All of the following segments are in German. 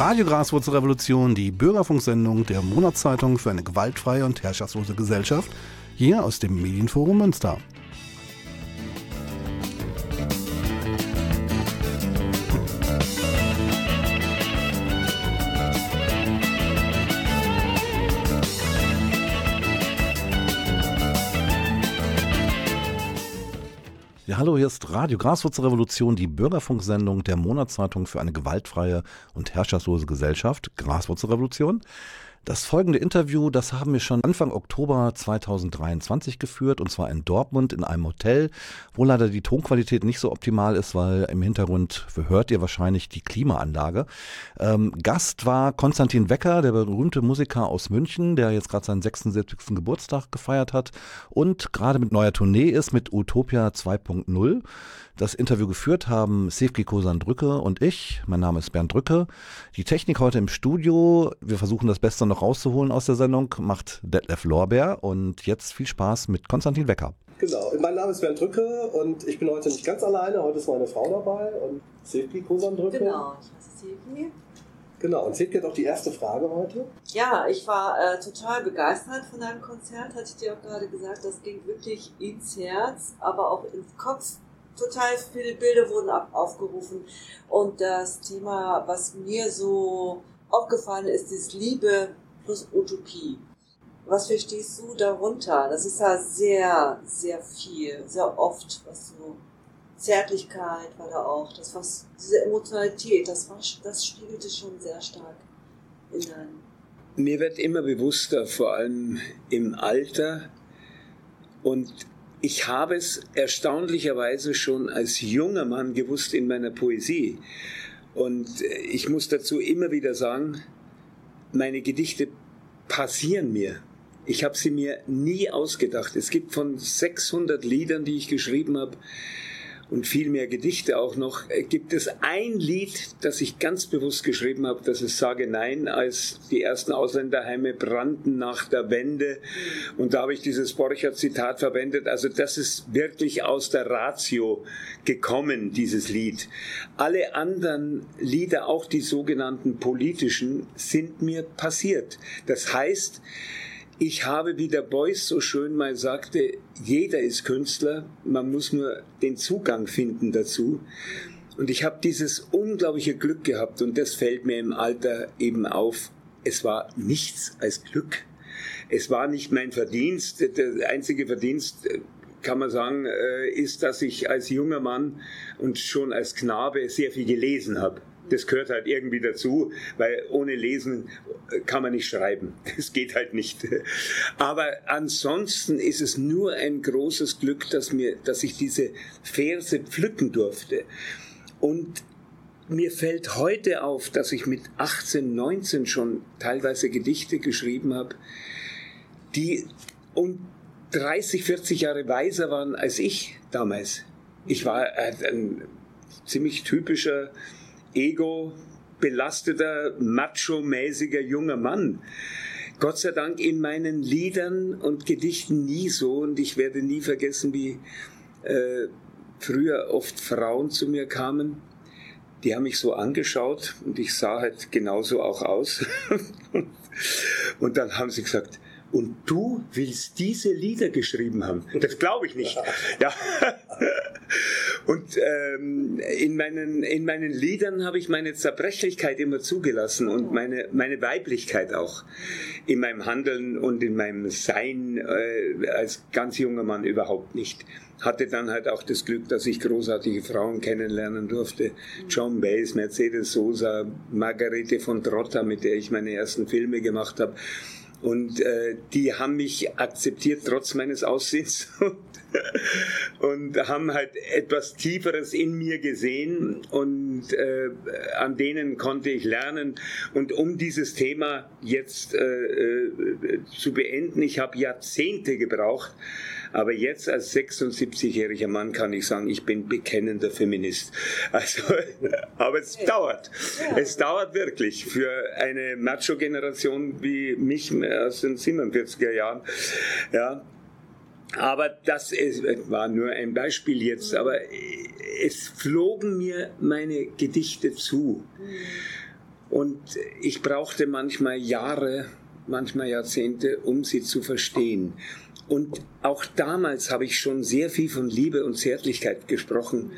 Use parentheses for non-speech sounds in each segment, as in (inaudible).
Radio Graswurzelrevolution, die Bürgerfunksendung der Monatszeitung für eine gewaltfreie und herrschaftslose Gesellschaft, hier aus dem Medienforum Münster. Hallo, hier ist Radio Graswurzelrevolution, die Bürgerfunksendung der Monatszeitung für eine gewaltfreie und herrschaftslose Gesellschaft, Graswurzelrevolution. Das folgende Interview, das haben wir schon Anfang Oktober 2023 geführt und zwar in Dortmund in einem Hotel, wo leider die Tonqualität nicht so optimal ist, weil im Hintergrund hört ihr wahrscheinlich die Klimaanlage. Ähm, Gast war Konstantin Wecker, der berühmte Musiker aus München, der jetzt gerade seinen 76. Geburtstag gefeiert hat und gerade mit neuer Tournee ist mit Utopia 2.0. Das Interview geführt haben Sefki Kosan Drücke und ich. Mein Name ist Bernd Drücke. Die Technik heute im Studio. Wir versuchen das Beste noch rauszuholen aus der Sendung. Macht Detlef Lorbeer. Und jetzt viel Spaß mit Konstantin Wecker. Genau, mein Name ist Bernd Drücke und ich bin heute nicht ganz alleine. Heute ist meine Frau dabei und Sefki Kosan Drücke. Genau, ich heiße Sefki. Genau, und Sefki hat auch die erste Frage heute. Ja, ich war äh, total begeistert von deinem Konzert, hatte ich dir auch gerade gesagt. Das ging wirklich ins Herz, aber auch ins Kopf total viele Bilder wurden aufgerufen. Und das Thema, was mir so aufgefallen ist, ist Liebe plus Utopie. Was verstehst du darunter? Das ist ja sehr, sehr viel, sehr oft, was so Zärtlichkeit war da auch, das was, diese Emotionalität, das war, das spiegelte schon sehr stark in deinem. Mir wird immer bewusster, vor allem im Alter und ich habe es erstaunlicherweise schon als junger Mann gewusst in meiner Poesie. Und ich muss dazu immer wieder sagen, meine Gedichte passieren mir. Ich habe sie mir nie ausgedacht. Es gibt von 600 Liedern, die ich geschrieben habe, und viel mehr Gedichte auch noch, äh, gibt es ein Lied, das ich ganz bewusst geschrieben habe, das ist Sage Nein, als die ersten Ausländerheime brannten nach der Wende. Und da habe ich dieses Borcher-Zitat verwendet. Also das ist wirklich aus der Ratio gekommen, dieses Lied. Alle anderen Lieder, auch die sogenannten politischen, sind mir passiert. Das heißt, ich habe, wie der Beuys so schön mal sagte, jeder ist Künstler, man muss nur den Zugang finden dazu. Und ich habe dieses unglaubliche Glück gehabt und das fällt mir im Alter eben auf. Es war nichts als Glück. Es war nicht mein Verdienst. Der einzige Verdienst, kann man sagen, äh, ist, dass ich als junger Mann und schon als Knabe sehr viel gelesen habe das gehört halt irgendwie dazu, weil ohne Lesen kann man nicht schreiben. (laughs) Das geht halt nicht. Aber ansonsten ist es nur ein großes Glück, dass mir, dass ich diese Verse pflücken durfte. Und mir fällt heute auf, dass ich mit 18, 19 schon teilweise Gedichte geschrieben habe, die und 30, 40 Jahre weiser waren als ich damals. Ich war ein ziemlich typischer ego belasteter, macho-mäßiger junger Mann. Gott sei Dank in meinen Liedern und Gedichten nie so und ich werde nie vergessen, wie äh, früher oft Frauen zu mir kamen. Die haben mich so angeschaut und ich sah halt genauso auch aus. (laughs) und dann haben sie gesagt, und du willst diese Lieder geschrieben haben. Das glaube ich nicht. (laughs) Ja. Und ähm, in, meinen, in meinen Liedern habe ich meine Zerbrechlichkeit immer zugelassen und meine, meine Weiblichkeit auch. In meinem Handeln und in meinem Sein äh, als ganz junger Mann überhaupt nicht. Hatte dann halt auch das Glück, dass ich großartige Frauen kennenlernen durfte. John Baez, Mercedes Sosa, Margarete von Trotta, mit der ich meine ersten Filme gemacht habe. Und äh, die haben mich akzeptiert trotz meines Aussehens (laughs) und haben halt etwas Tieferes in mir gesehen und äh, an denen konnte ich lernen. Und um dieses Thema jetzt äh, äh, zu beenden, ich habe Jahrzehnte gebraucht, aber jetzt als 76-jähriger Mann kann ich sagen, ich bin bekennender Feminist. Also, (laughs) aber es dauert. Es dauert wirklich für eine Macho-Generation wie mich aus den 47er Jahren. Ja, aber das ist, war nur ein Beispiel jetzt, aber es flogen mir meine Gedichte zu. Und ich brauchte manchmal Jahre, manchmal Jahrzehnte, um sie zu verstehen. Und auch damals habe ich schon sehr viel von Liebe und Zärtlichkeit gesprochen,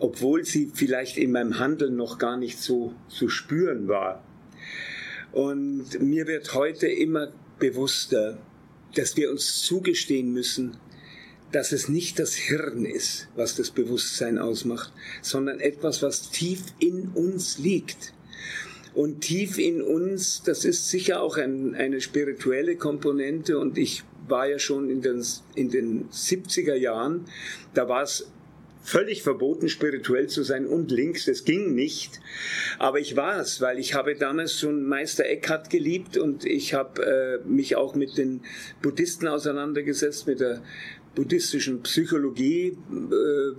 obwohl sie vielleicht in meinem Handeln noch gar nicht so zu spüren war. Und mir wird heute immer bewusster, dass wir uns zugestehen müssen, dass es nicht das Hirn ist, was das Bewusstsein ausmacht, sondern etwas, was tief in uns liegt. Und tief in uns, das ist sicher auch ein, eine spirituelle Komponente. Und ich war ja schon in den, in den 70er Jahren, da war es völlig verboten, spirituell zu sein und links. Das ging nicht. Aber ich war es, weil ich habe damals schon Meister Eckhart geliebt und ich habe äh, mich auch mit den Buddhisten auseinandergesetzt, mit der buddhistischen Psychologie. Äh,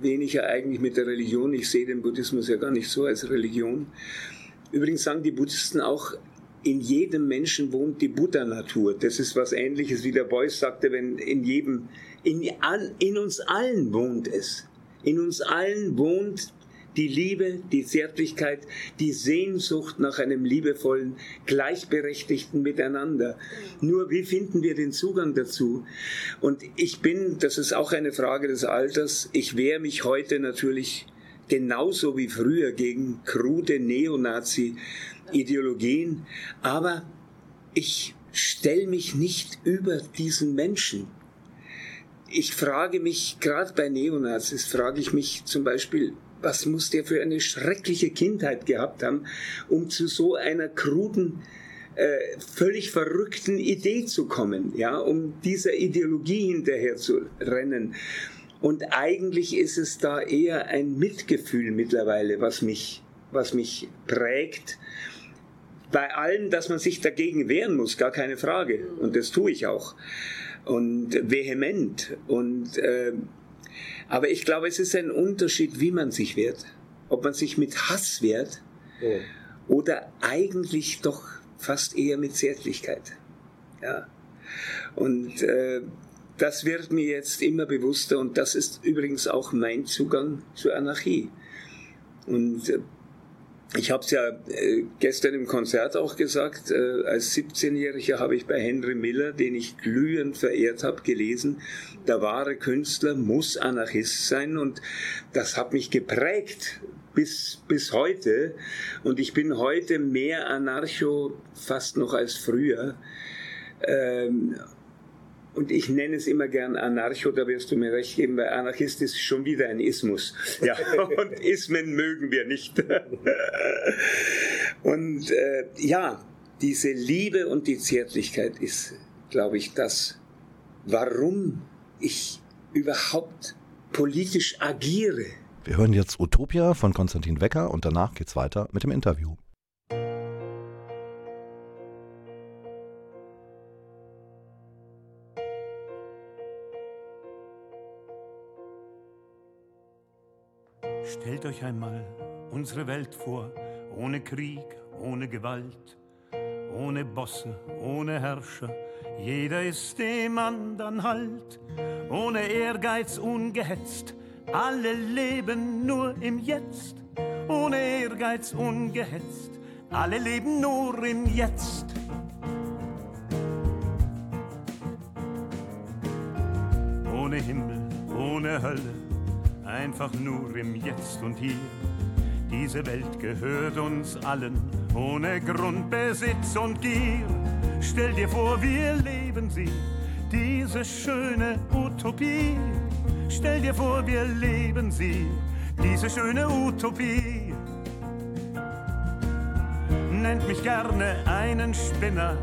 weniger eigentlich mit der Religion. Ich sehe den Buddhismus ja gar nicht so als Religion. Übrigens sagen die Buddhisten auch, in jedem Menschen wohnt die Buddha-Natur. Das ist was ähnliches, wie der Beuys sagte, wenn in jedem in, in uns allen wohnt es. In uns allen wohnt die Liebe, die Zärtlichkeit, die Sehnsucht nach einem liebevollen, gleichberechtigten Miteinander. Nur wie finden wir den Zugang dazu? Und ich bin, das ist auch eine Frage des Alters, ich wehre mich heute natürlich genauso wie früher gegen krude Neonazi-Ideologien, aber ich stelle mich nicht über diesen Menschen ich frage mich, gerade bei Neonazis, frage ich mich zum Beispiel, was muss der für eine schreckliche Kindheit gehabt haben, um zu so einer kruden, äh, völlig verrückten Idee zu kommen, ja, um dieser Ideologie hinterher zu rennen. Und eigentlich ist es da eher ein Mitgefühl mittlerweile, was mich, was mich prägt. Bei allem, dass man sich dagegen wehren muss, gar keine Frage. Und das tue ich auch und vehement. Und, äh, aber ich glaube, es ist ein Unterschied, wie man sich wehrt. Ob man sich mit Hass wehrt ja. oder eigentlich doch fast eher mit Zärtlichkeit. Ja. Und äh, das wird mir jetzt immer bewusster und das ist übrigens auch mein Zugang zur Anarchie. Und äh, ich habe es ja äh, gestern im Konzert auch gesagt, äh, als 17-Jähriger habe ich bei Henry Miller, den ich glühend verehrt habe, gelesen, der wahre Künstler muss Anarchist sein und das hat mich geprägt bis, bis heute und ich bin heute mehr Anarcho fast noch als früher. Ähm, und ich nenne es immer gern Anarcho, da wirst du mir recht geben, weil Anarchist ist schon wieder ein Ismus. Ja, (laughs) und Ismen mögen wir nicht. (laughs) und äh, ja, diese Liebe und die Zärtlichkeit ist, glaube ich, das, warum ich überhaupt politisch agiere. Wir hören jetzt Utopia von Konstantin Wecker und danach geht's weiter mit dem Interview. Stellt euch einmal unsere Welt vor, ohne Krieg, ohne Gewalt, ohne Bosse, ohne Herrscher. Jeder ist dem anderen Halt, ohne Ehrgeiz ungehetzt. Alle leben nur im Jetzt, ohne Ehrgeiz ungehetzt. Alle leben nur im Jetzt. Ohne Himmel, ohne Hölle einfach nur im Jetzt und Hier. Diese Welt gehört uns allen, ohne Grundbesitz und Gier. Stell dir vor, wir leben sie, diese schöne Utopie. Stell dir vor, wir leben sie, diese schöne Utopie. Nennt mich gerne einen Spinner,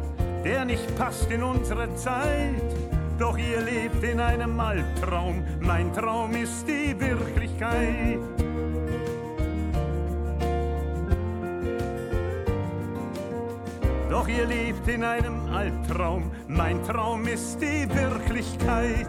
der nicht passt in unsere Zeit doch ihr lebt in einem Albtraum, mein Traum ist die Wirklichkeit. Doch ihr lebt in einem Albtraum, mein Traum ist die Wirklichkeit.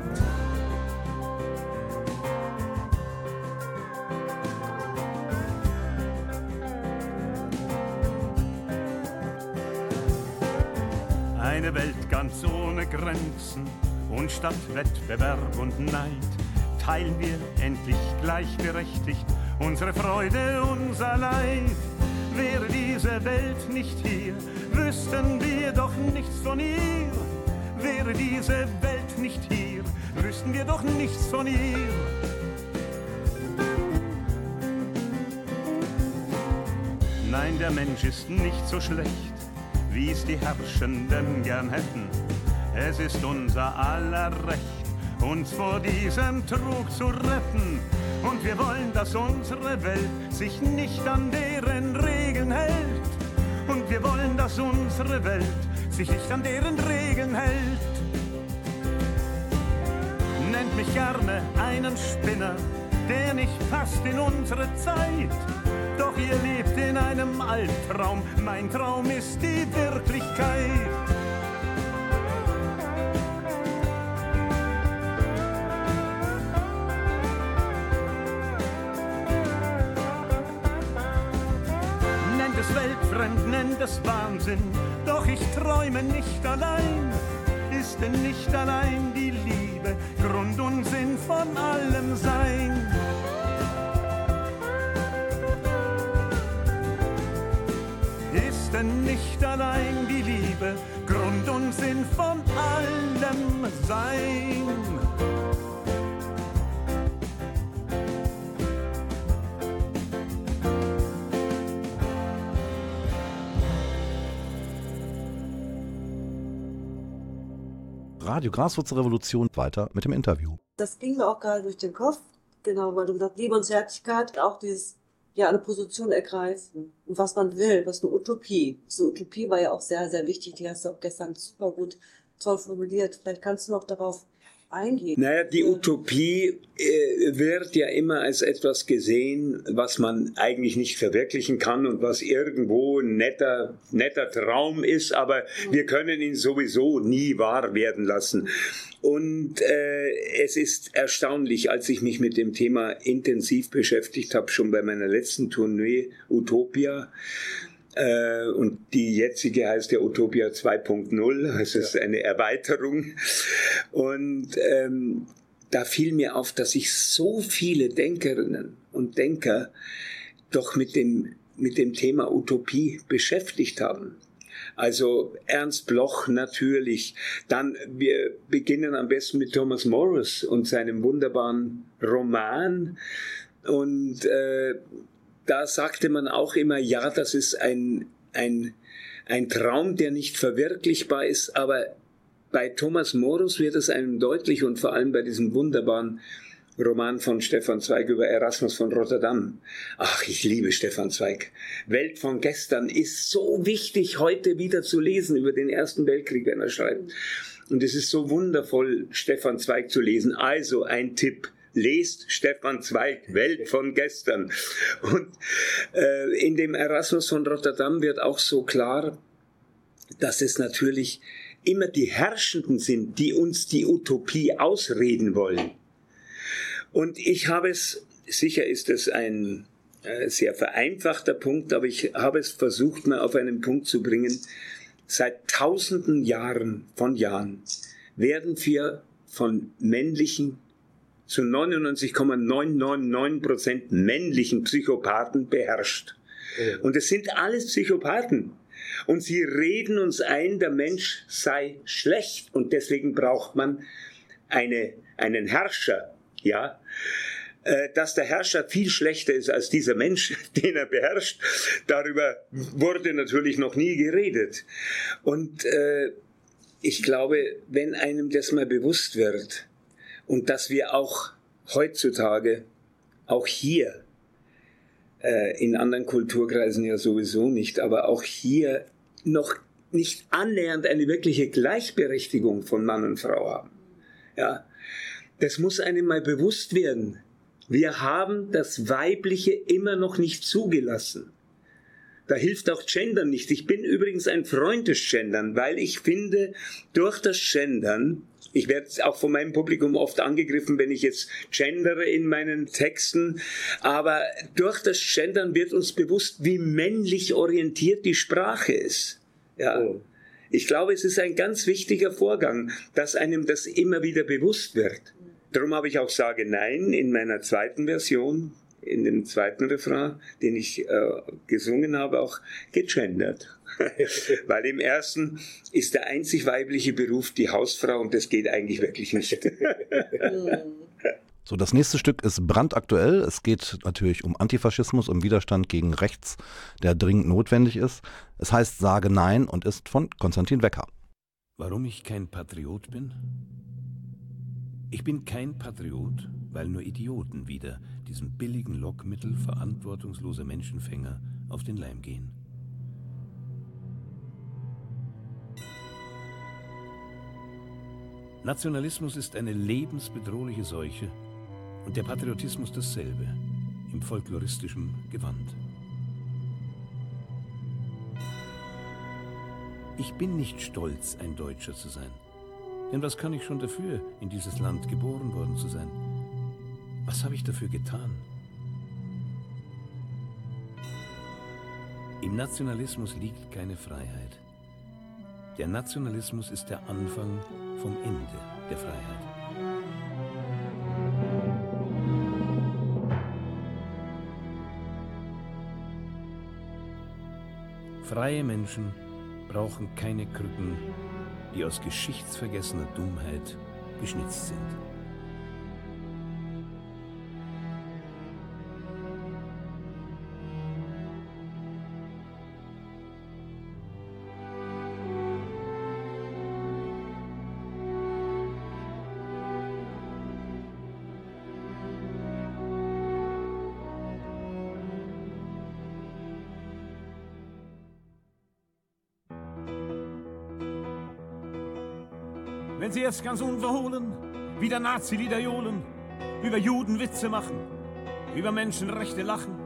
Eine Welt ganz ohne Grenzen und statt Wettbewerb und Neid teilen wir endlich gleichberechtigt unsere Freude, unser Leid. Wäre diese Welt nicht hier, wüssten wir doch nichts von ihr. Wäre diese Welt nicht hier, wüssten wir doch nichts von ihr. Nein, der Mensch ist nicht so schlecht, wie es die Herrschenden gern hätten. Es ist unser aller Recht, uns vor diesem Trug zu retten. Und wir wollen, dass unsere Welt sich nicht an deren Regeln hält. Und wir wollen, dass unsere Welt sich nicht an deren Regeln hält. Nennt mich gerne einen Spinner, der nicht passt in unsere Zeit. Doch ihr lebt in einem Albtraum, mein Traum ist die Wirklichkeit. Weltfremd, nennt es Wahnsinn, doch ich träume nicht allein. Ist denn nicht allein die Liebe Grund und Sinn von allem Sein? Ist denn nicht allein die Liebe Grund und Sinn von allem Sein? Radio Graswurzelrevolution weiter mit dem Interview. Das ging mir auch gerade durch den Kopf, genau, weil du gesagt Liebe und Zärtlichkeit, auch dieses, ja, eine Position ergreifen und was man will, was eine Utopie. So Utopie war ja auch sehr, sehr wichtig, die hast du auch gestern super gut, toll formuliert. Vielleicht kannst du noch darauf eingehen. Naja, die Utopie äh, wird ja immer als etwas gesehen, was man eigentlich nicht verwirklichen kann und was irgendwo ein netter, netter Traum ist, aber wir können ihn sowieso nie wahr werden lassen. Und äh, es ist erstaunlich, als ich mich mit dem Thema intensiv beschäftigt habe, schon bei meiner letzten Tournee Utopia, äh, und die jetzige heißt ja Utopia 2.0, es ist eine Erweiterung. Und ähm, da fiel mir auf, dass sich so viele Denkerinnen und Denker doch mit dem, mit dem Thema Utopie beschäftigt haben. Also Ernst Bloch natürlich. Dann wir beginnen am besten mit Thomas Morris und seinem wunderbaren Roman. Und äh, da sagte man auch immer, ja, das ist ein, ein, ein Traum, der nicht verwirklichbar ist, aber bei Thomas Morus wird es einem deutlich und vor allem bei diesem wunderbaren Roman von Stefan Zweig über Erasmus von Rotterdam. Ach, ich liebe Stefan Zweig. Welt von gestern ist so wichtig heute wieder zu lesen über den Ersten Weltkrieg, wenn er schreibt. Und es ist so wundervoll, Stefan Zweig zu lesen. Also ein Tipp lest Stefan Zweig, Welt von gestern. Und äh, in dem Erasmus von Rotterdam wird auch so klar, dass es natürlich immer die Herrschenden sind, die uns die Utopie ausreden wollen. Und ich habe es, sicher ist es ein äh, sehr vereinfachter Punkt, aber ich habe es versucht, mal auf einen Punkt zu bringen. Seit tausenden Jahren von Jahren werden wir von männlichen zu 99,999 Prozent männlichen Psychopathen beherrscht. Und es sind alles Psychopathen. Und sie reden uns ein, der Mensch sei schlecht und deswegen braucht man eine, einen Herrscher, ja. Äh, dass der Herrscher viel schlechter ist als dieser Mensch, (laughs) den er beherrscht, darüber wurde natürlich noch nie geredet. Und äh, ich glaube, wenn einem das mal bewusst wird, und dass wir auch heutzutage, auch hier, äh, in anderen Kulturkreisen ja sowieso nicht, aber auch hier noch nicht annähernd eine wirkliche Gleichberechtigung von Mann und Frau haben. Ja, das muss einem mal bewusst werden. Wir haben das Weibliche immer noch nicht zugelassen. Da hilft auch Gendern nicht. Ich bin übrigens ein Freund des Gendern, weil ich finde, durch das Gendern ich werde auch von meinem Publikum oft angegriffen, wenn ich jetzt gendere in meinen Texten. Aber durch das Gendern wird uns bewusst, wie männlich orientiert die Sprache ist. Ja. Oh. Ich glaube, es ist ein ganz wichtiger Vorgang, dass einem das immer wieder bewusst wird. Darum habe ich auch Sage Nein in meiner zweiten Version in dem zweiten Refrain, den ich äh, gesungen habe, auch gegendert. (laughs) Weil im ersten ist der einzig weibliche Beruf die Hausfrau und das geht eigentlich wirklich nicht. (laughs) So, das nächste Stück ist brandaktuell. Es geht natürlich um Antifaschismus, um Widerstand gegen rechts, der dringend notwendig ist. Es heißt Sage Nein und ist von Konstantin Wecker. Warum ich kein Patriot bin? Ich bin kein Patriot, weil nur Idioten wieder diesem billigen Lockmittel verantwortungsloser Menschenfänger auf den Leim gehen. Nationalismus ist eine lebensbedrohliche Seuche und der Patriotismus dasselbe, im folkloristischen Gewand. Ich bin nicht stolz, ein Deutscher zu sein. Denn was kann ich schon dafür, in dieses Land geboren worden zu sein? Was habe ich dafür getan? Im Nationalismus liegt keine Freiheit. Der Nationalismus ist der Anfang vom Ende der Freiheit. Freie Menschen brauchen keine Krücken, die aus geschichtsvergessener Dummheit geschnitzt sind. Wenn sie jetzt ganz unverhohlen, wieder Nazi-Lieder johlen, über Juden Witze machen, über Menschenrechte lachen,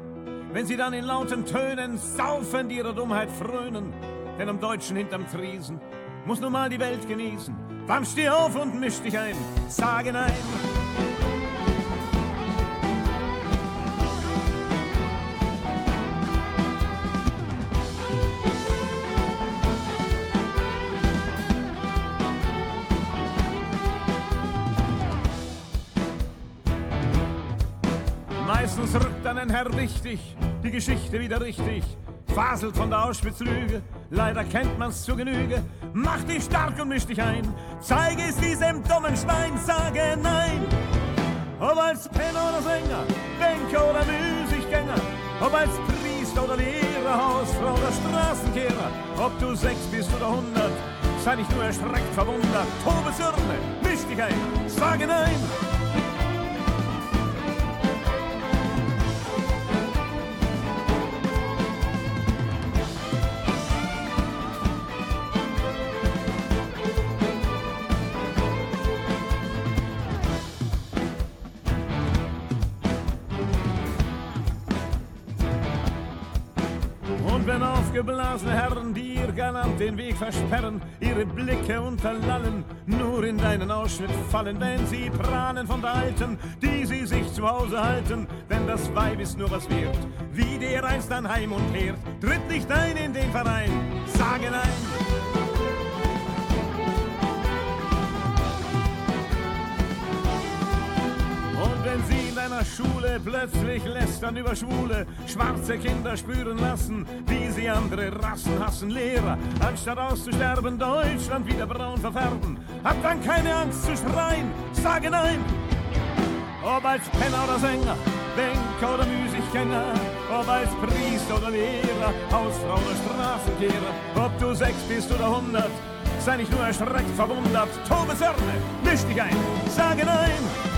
wenn sie dann in lauten Tönen saufend ihrer Dummheit frönen, denn am Deutschen hinterm Tresen muss nun mal die Welt genießen. Dann steh auf und misch dich ein, sage nein. Herr wichtig, die Geschichte wieder richtig, faselt von der Auschwitz-Lüge, leider kennt man's zur Genüge. Mach dich stark und misch dich ein, zeige es diesem dummen Schwein, sage nein. Ob als Penner oder Sänger, Banker oder Müßiggänger, ob als Priester oder Lehrer, Hausfrau oder Straßenkehrer, ob du sechs bist oder hundert, sei nicht nur erschreckt verwundert, tobe Zürne, misch dich ein, sage nein. Versperren, ihre Blicke unterlallen, nur in deinen Ausschnitt fallen, wenn sie prahlen von der Alten, die sie sich zu Hause halten, denn das Weib ist nur was wert, wie der einst an Heim und Herd, tritt nicht ein in den Verein, sage nein. Deiner Schule plötzlich lästern über Schwule, schwarze Kinder spüren lassen, wie sie andere Rassen hassen, Lehrer, anstatt auszusterben, Deutschland wieder braun verfärben, hab dann keine Angst zu schreien, sage nein. Ob als Penner oder Sänger, Banker oder Müßiggänger, ob als Priester oder Lehrer, Hausfrau oder Straßenkehrer, ob du sechs bist oder hundert, sei nicht nur erschreckt verwundert, tobe Zörne, misch dich ein, sage nein.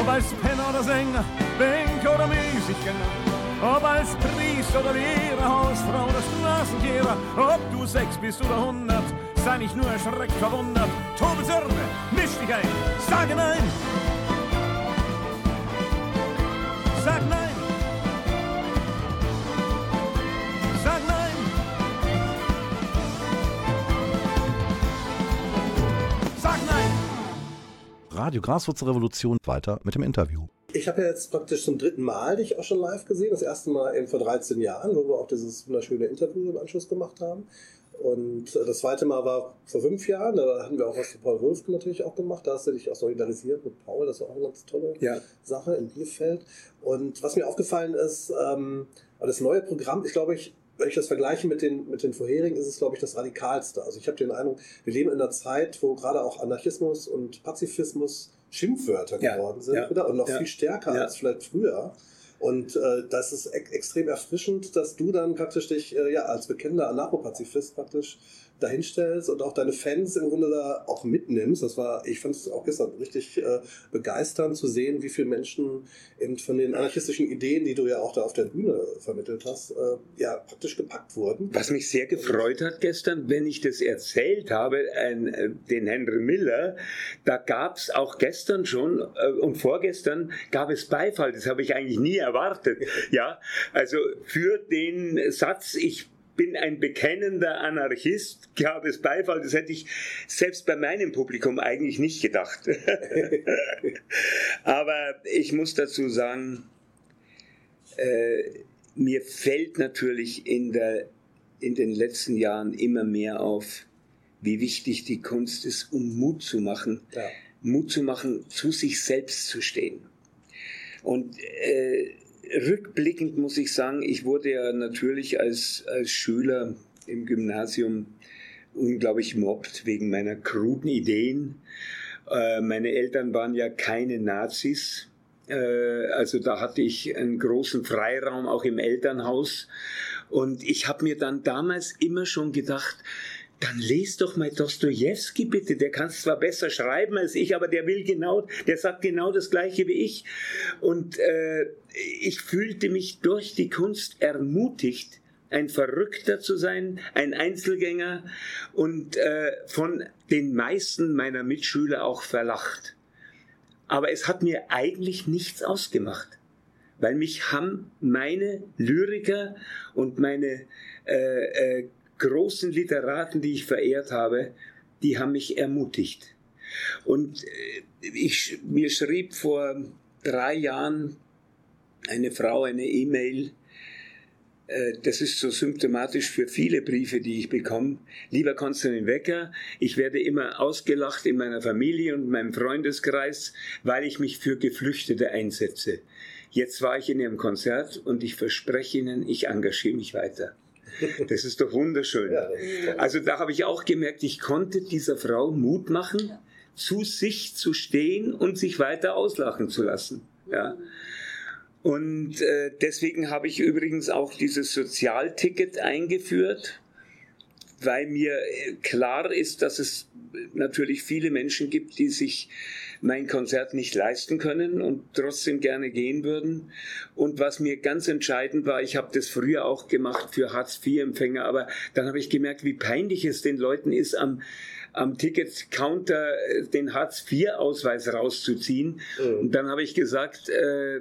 Ob als Penner oder Sänger, Banker oder Müßiggänger, ob als Priester oder Lehrer, Hausfrau oder Straßenkehrer, ob du sechs bist oder hundert, sei nicht nur erschreckt verwundert, tobe Zürne, misch dich ein, sage nein. Radio Graswurzelrevolution weiter mit dem Interview. Ich habe ja jetzt praktisch zum dritten Mal dich auch schon live gesehen. Das erste Mal eben vor 13 Jahren, wo wir auch dieses wunderschöne Interview im Anschluss gemacht haben. Und das zweite Mal war vor fünf Jahren, da hatten wir auch was für Paul Wulfken natürlich auch gemacht. Da hast du dich auch solidarisiert mit Paul, das war auch eine ganz tolle Ja. Sache in Bielefeld. Und was mir aufgefallen ist, ähm, das neue Programm, ich glaube, ich, wenn ich das vergleiche mit den, mit den vorherigen, ist es, glaube ich, das radikalste. Also ich habe den Eindruck, wir leben in einer Zeit, wo gerade auch Anarchismus und Pazifismus Schimpfwörter Ja, geworden sind ja, wieder und noch ja, viel stärker als vielleicht früher. Und äh, das ist ex extrem erfrischend, dass du dann praktisch dich äh, ja als bekennender Anarcho-Pazifist praktisch dahinstellst und auch deine Fans im Grunde da auch mitnimmst. Das war, ich fand es auch gestern richtig äh, begeisternd zu sehen, wie viele Menschen eben von den anarchistischen Ideen, die du ja auch da auf der Bühne vermittelt hast, äh, ja praktisch gepackt wurden. Was mich sehr gefreut hat gestern, wenn ich das erzählt habe, ein, äh, den Henry Miller, da gab es auch gestern schon äh, und vorgestern gab es Beifall. Das habe ich eigentlich nie erwartet. (laughs) Ja, also für den Satz, ich bin ein bekennender Anarchist, gab es Beifall. Das hätte ich selbst bei meinem Publikum eigentlich nicht gedacht. (laughs) Aber ich muss dazu sagen, äh, mir fällt natürlich in, der, in den letzten Jahren immer mehr auf, wie wichtig die Kunst ist, um Mut zu machen. Ja. Mut zu machen, zu sich selbst zu stehen. Und äh, rückblickend muss ich sagen, ich wurde ja natürlich als, als Schüler im Gymnasium unglaublich mobbt wegen meiner kruden Ideen. Äh, meine Eltern waren ja keine Nazis. Äh, also da hatte ich einen großen Freiraum auch im Elternhaus. Und ich habe mir dann damals immer schon gedacht, dann lest doch mal Dostoevsky bitte. Der kann zwar besser schreiben als ich, aber der will genau, der sagt genau das Gleiche wie ich. Und äh, ich fühlte mich durch die Kunst ermutigt, ein Verrückter zu sein, ein Einzelgänger und äh, von den meisten meiner Mitschüler auch verlacht. Aber es hat mir eigentlich nichts ausgemacht, weil mich haben meine Lyriker und meine äh, äh, großen Literaten, die ich verehrt habe, die haben mich ermutigt. Und äh, ich, mir schrieb vor drei Jahren eine Frau eine E-Mail, äh, das ist so symptomatisch für viele Briefe, die ich bekomme. Lieber Konstantin Wecker, ich werde immer ausgelacht in meiner Familie und meinem Freundeskreis, weil ich mich für Geflüchtete einsetze. Jetzt war ich in Ihrem Konzert und ich verspreche Ihnen, ich engagiere mich weiter. Das ist doch wunderschön. Also da habe ich auch gemerkt, ich konnte dieser Frau Mut machen, zu sich zu stehen und sich weiter auslachen zu lassen. Ja. Und äh, deswegen habe ich übrigens auch dieses Sozialticket eingeführt, weil mir äh, klar ist, dass es natürlich viele Menschen gibt, die sich mein Konzert nicht leisten können und trotzdem gerne gehen würden. Und was mir ganz entscheidend war, ich habe das früher auch gemacht für Hartz-IV-Empfänger, aber dann habe ich gemerkt, wie peinlich es den Leuten ist, am, am Ticket-Counter äh, den Hartz-IV-Ausweis rauszuziehen. Mhm. Und dann habe ich gesagt, äh,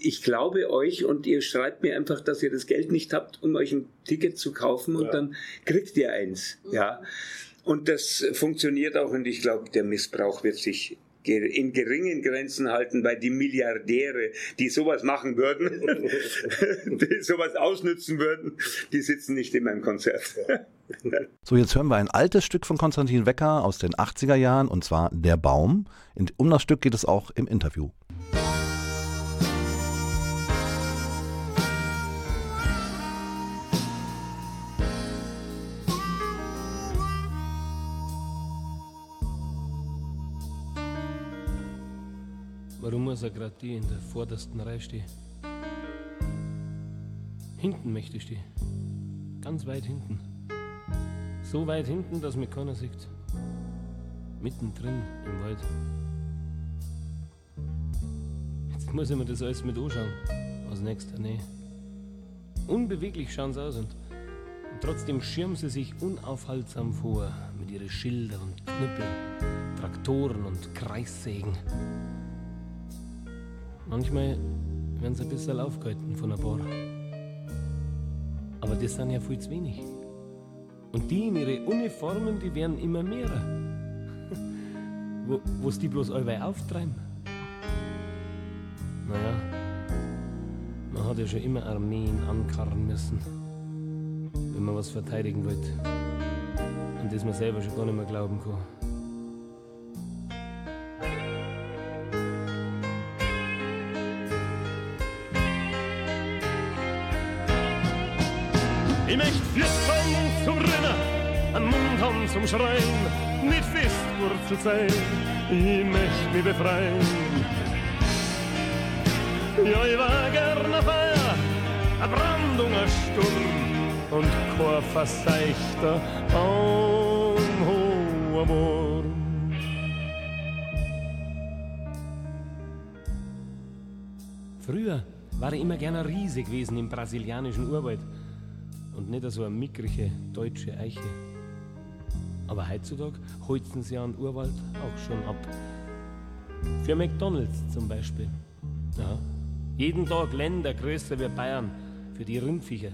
ich glaube euch und ihr schreibt mir einfach, dass ihr das Geld nicht habt, um euch ein Ticket zu kaufen und Ja. dann kriegt ihr eins. Ja. Und das funktioniert auch und ich glaube, der Missbrauch wird sich in geringen Grenzen halten, weil die Milliardäre, die sowas machen würden, (laughs) die sowas ausnützen würden, die sitzen nicht in meinem Konzert. (laughs) So, jetzt hören wir ein altes Stück von Konstantin Wecker aus den 80er Jahren und zwar Der Baum. Um das Stück geht es auch im Interview. Gerade die in der vordersten Reihe stehen? Hinten möchte ich stehen. Ganz weit hinten. So weit hinten, dass mich keiner sieht. Mittendrin im Wald. Jetzt muss ich mir das alles mit anschauen. Aus nächster Nähe. Unbeweglich schauen sie aus und, trotzdem schirmen sie sich unaufhaltsam vor mit ihren Schilder und Knüppel, Traktoren und Kreissägen. Manchmal werden sie ein bisschen aufgehalten von ein paar. Aber das sind ja viel zu wenig. Und die in ihre Uniformen, die werden immer mehr. (laughs) Wo, wo's die bloß allweil auftreiben? Naja, man hat ja schon immer Armeen ankarren müssen. wenn man was verteidigen wollte. Und das man selber schon gar nicht mehr glauben kann. Flüstern zum Rennen, einen Mund haben zum Schreien, nicht festwurzelt sein, ich möcht mich befreien. Ja, ich war gern auf Feier, ein Brandung, ein Sturm und kein verseichter Baumhoher Wurm. Früher war ich immer gerne Riese gewesen im brasilianischen Urwald nicht so eine mickrige deutsche Eiche. Aber heutzutage holzen sie an Urwald auch schon ab. Für McDonalds zum Beispiel. Ja. Jeden Tag Länder größer wie Bayern für die Rindviecher,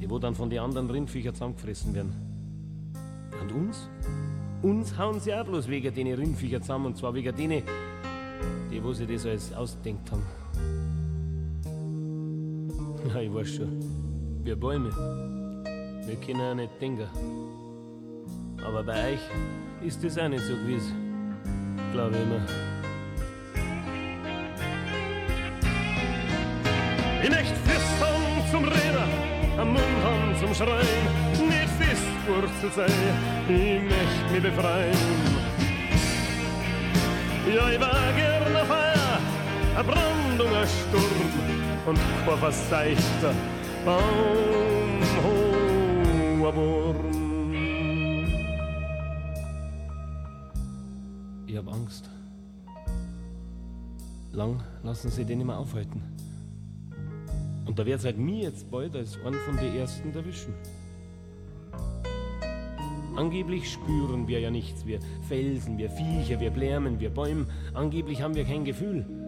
die wo dann von den anderen Rindviecher zusammengefressen werden. Und uns? Uns hauen sie auch bloß wegen den Rindviecher zusammen und zwar wegen denen, die wo sie das alles ausdenkt haben. (laughs) Ja, ich weiß schon. Wir Bäume. Wir können ja nicht denken. Aber bei euch ist das auch nicht so gewiss. Glaube ich immer. Ich möcht flüstern zum Reden, am Mund zum Schreien, nicht festwurzelt sein, ich möcht mich befreien. Ja, ich war gern auf Feier, ein Brandung, ein Sturm und kein verseichter Baumhoher Wurm. Ich hab Angst. Lang lassen sie den mehr aufhalten. Und da wird's halt mir jetzt bald als einen von den Ersten erwischen. Angeblich spüren wir ja nichts, wir Felsen, wir Viecher, wir Blärmen, wir Bäume. Angeblich haben wir kein Gefühl.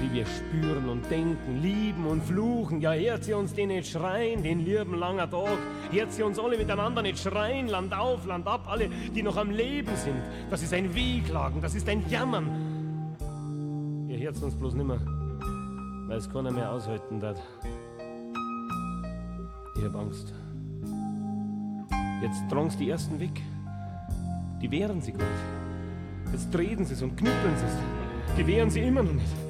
Wie wir spüren und denken, lieben und fluchen, ja, hört sie uns den nicht schreien, den lieben langer Tag. Hört sie uns alle miteinander nicht schreien, Land auf, Land ab, alle, die noch am Leben sind. Das ist ein Wehklagen, das ist ein Jammern. Ihr hört uns bloß nimmer, weil es keiner mehr aushalten wird. Ich hab Angst. Jetzt drang's die ersten weg. Die wehren sich gut. Jetzt treten sie's und knüppeln sie's. Die wehren sie immer noch nicht.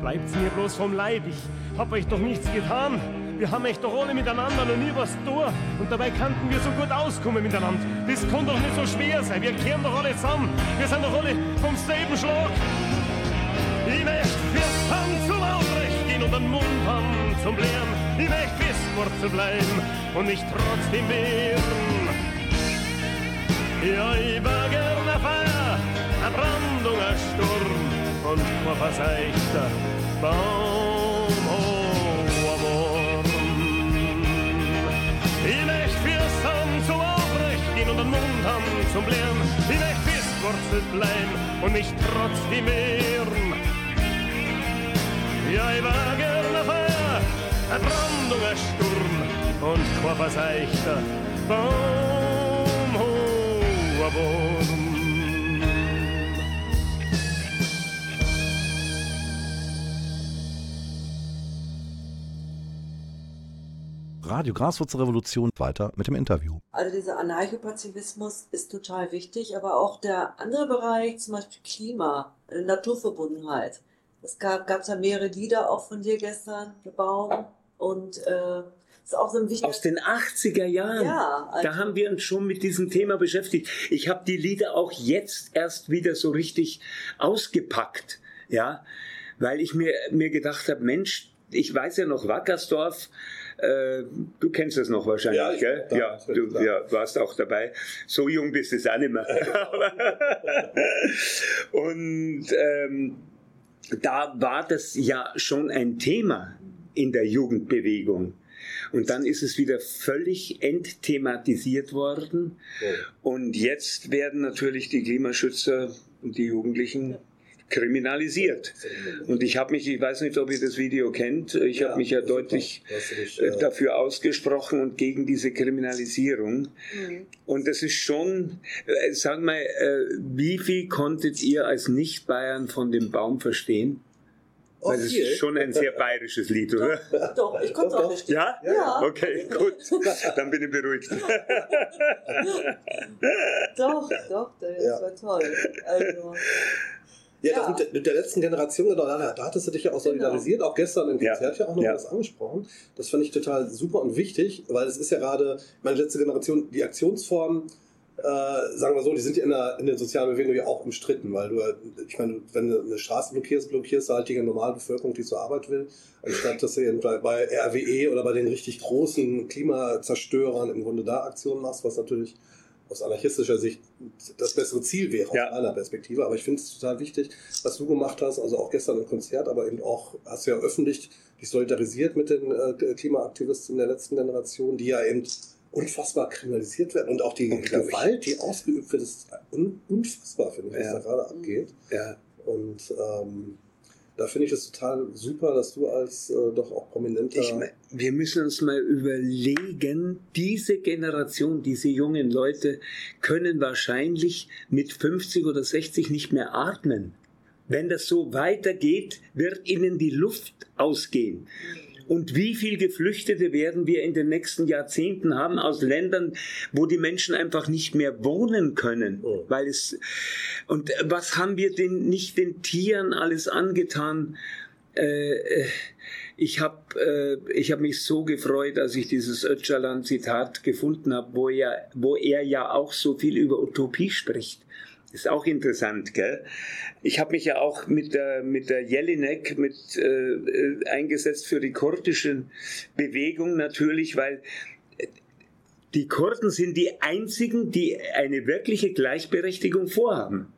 Bleibt's mir bloß vom Leib. Ich hab euch doch nichts getan. Wir haben euch doch alle miteinander noch nie was da. Und dabei kannten wir so gut auskommen miteinander. Das kann doch nicht so schwer sein. Wir kehren doch alle zusammen. Wir sind doch alle vom selben Schlag. Ich möcht fürs Hand zum Aufrecht gehen und einen Mund haben zum Lehren. Ich möcht festwurzelt bleiben und nicht trotzdem wehren. Ja, ich war gern ein Feier, eine Brandung, ein Sturm und kein verseichter Baumhoher Wurm. Ich möcht fürs Hand zum Aufrecht gehen und einen Mund haben zum Lehren. Ich möcht festwurzelt bleiben und nicht trotzdem wehren. Ja, ich war gern ein Feier, ein Brandung, ein Sturm und kein verseichter Baumhoher Wurm. Radio Graswurzelrevolution weiter mit dem Interview. Also dieser Anarchopazifismus ist total wichtig, aber auch der andere Bereich, zum Beispiel Klima, äh, Naturverbundenheit. Es gab gab's ja mehrere Lieder auch von dir gestern, der Baum. Und äh, ist auch so ein wichtiger. Aus den 80er Jahren. Ja, also- da haben wir uns schon mit diesem Thema beschäftigt. Ich habe die Lieder auch jetzt erst wieder so richtig ausgepackt. Ja, weil ich mir, mir gedacht habe, Mensch, ich weiß ja noch Wackersdorf, äh, du kennst das noch wahrscheinlich, Ja, ich- gell? da, ja, du ja, warst auch dabei. So jung bist du es auch nicht mehr. (laughs) Und ähm, da war das ja schon ein Thema in der Jugendbewegung. Und dann ist es wieder völlig entthematisiert worden. Und jetzt werden natürlich die Klimaschützer und die Jugendlichen kriminalisiert. Und ich habe mich, ich weiß nicht, ob ihr das Video kennt, ich habe mich ja deutlich dich, äh, äh, dafür ausgesprochen und gegen diese Kriminalisierung. Und das ist schon, äh, sag mal, äh, wie viel konntet ihr als Nicht-Bayern von dem Baum verstehen? Oh, das viel? ist schon ein sehr bayerisches Lied, oder? Doch, ich konnte auch nicht. Ja? Ja. Okay, (laughs) gut. Dann bin ich beruhigt. Doch, doch, das Ja. war toll. Also, Ja, Ja. Das mit, der, mit der letzten Generation, genau, da, da hattest du dich ja auch solidarisiert, auch gestern im Ja. Konzert ja auch noch Ja. was angesprochen. Das fand ich total super und wichtig, weil es ist ja gerade, meine letzte Generation, die Aktionsformen, äh, sagen wir so, die sind ja in der, in der sozialen Bewegung ja auch umstritten, weil du, ich meine, wenn du eine Straße blockierst, blockierst du halt die normale Bevölkerung, die zur Arbeit will, anstatt dass du eben bei, bei RWE oder bei den richtig großen Klimazerstörern im Grunde da Aktionen machst, was natürlich aus anarchistischer Sicht das bessere Ziel wäre, Ja. aus meiner Perspektive. Aber ich finde es total wichtig, was du gemacht hast, also auch gestern im Konzert, aber eben auch, hast du ja öffentlich dich solidarisiert mit den äh, Klimaaktivisten der letzten Generation, die ja eben unfassbar kriminalisiert werden. Und auch die. Gewalt, die ausgeübt wird, ist un unfassbar, finde ich, was Ja. da gerade abgeht. Ja. Und ähm, da finde ich es total super, dass du als äh, doch auch prominenter... Ich mein, wir müssen uns mal überlegen, diese Generation, diese jungen Leute können wahrscheinlich mit 50 oder 60 nicht mehr atmen. Wenn das so weitergeht, wird ihnen die Luft ausgehen. Und wie viel Geflüchtete werden wir in den nächsten Jahrzehnten haben aus Ländern, wo die Menschen einfach nicht mehr wohnen können, Oh. weil es und was haben wir denn nicht den Tieren alles angetan? Äh, äh, ich habe äh, ich hab mich so gefreut, als ich dieses Öcalan-Zitat gefunden habe, wo er, wo er ja auch so viel über Utopie spricht. Ist auch interessant, gell? Ich habe mich ja auch mit der, mit der Jelinek mit, äh, eingesetzt für die kurdische Bewegung natürlich, weil äh, die Kurden sind die einzigen, die eine wirkliche Gleichberechtigung vorhaben.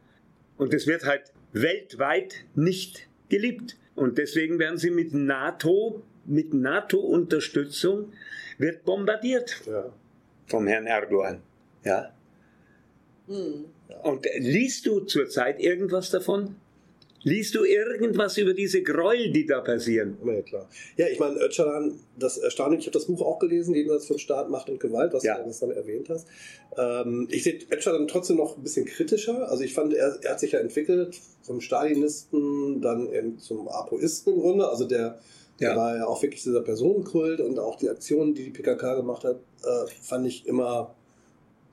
Und das wird halt weltweit nicht geliebt. Und deswegen werden sie mit NATO, mit NATO-Unterstützung, wird bombardiert ja. vom Herrn Erdogan. Ja. Hm. Und liest du zurzeit irgendwas davon? Liest du irgendwas über diese Gräuel, die da passieren? Ja, klar. Ja, ich meine, Öcalan, das Erstaunliche, ich habe das Buch auch gelesen, Jenseits von Staat, Macht und Gewalt, was Ja. du gestern erwähnt hast. Ähm, ich sehe Öcalan trotzdem noch ein bisschen kritischer. Also ich fand, er, er hat sich ja entwickelt vom Stalinisten dann eben zum Apoisten im Grunde. Also der, der Ja. war ja auch wirklich dieser Personenkult und auch die Aktionen, die die PKK gemacht hat, äh, fand ich immer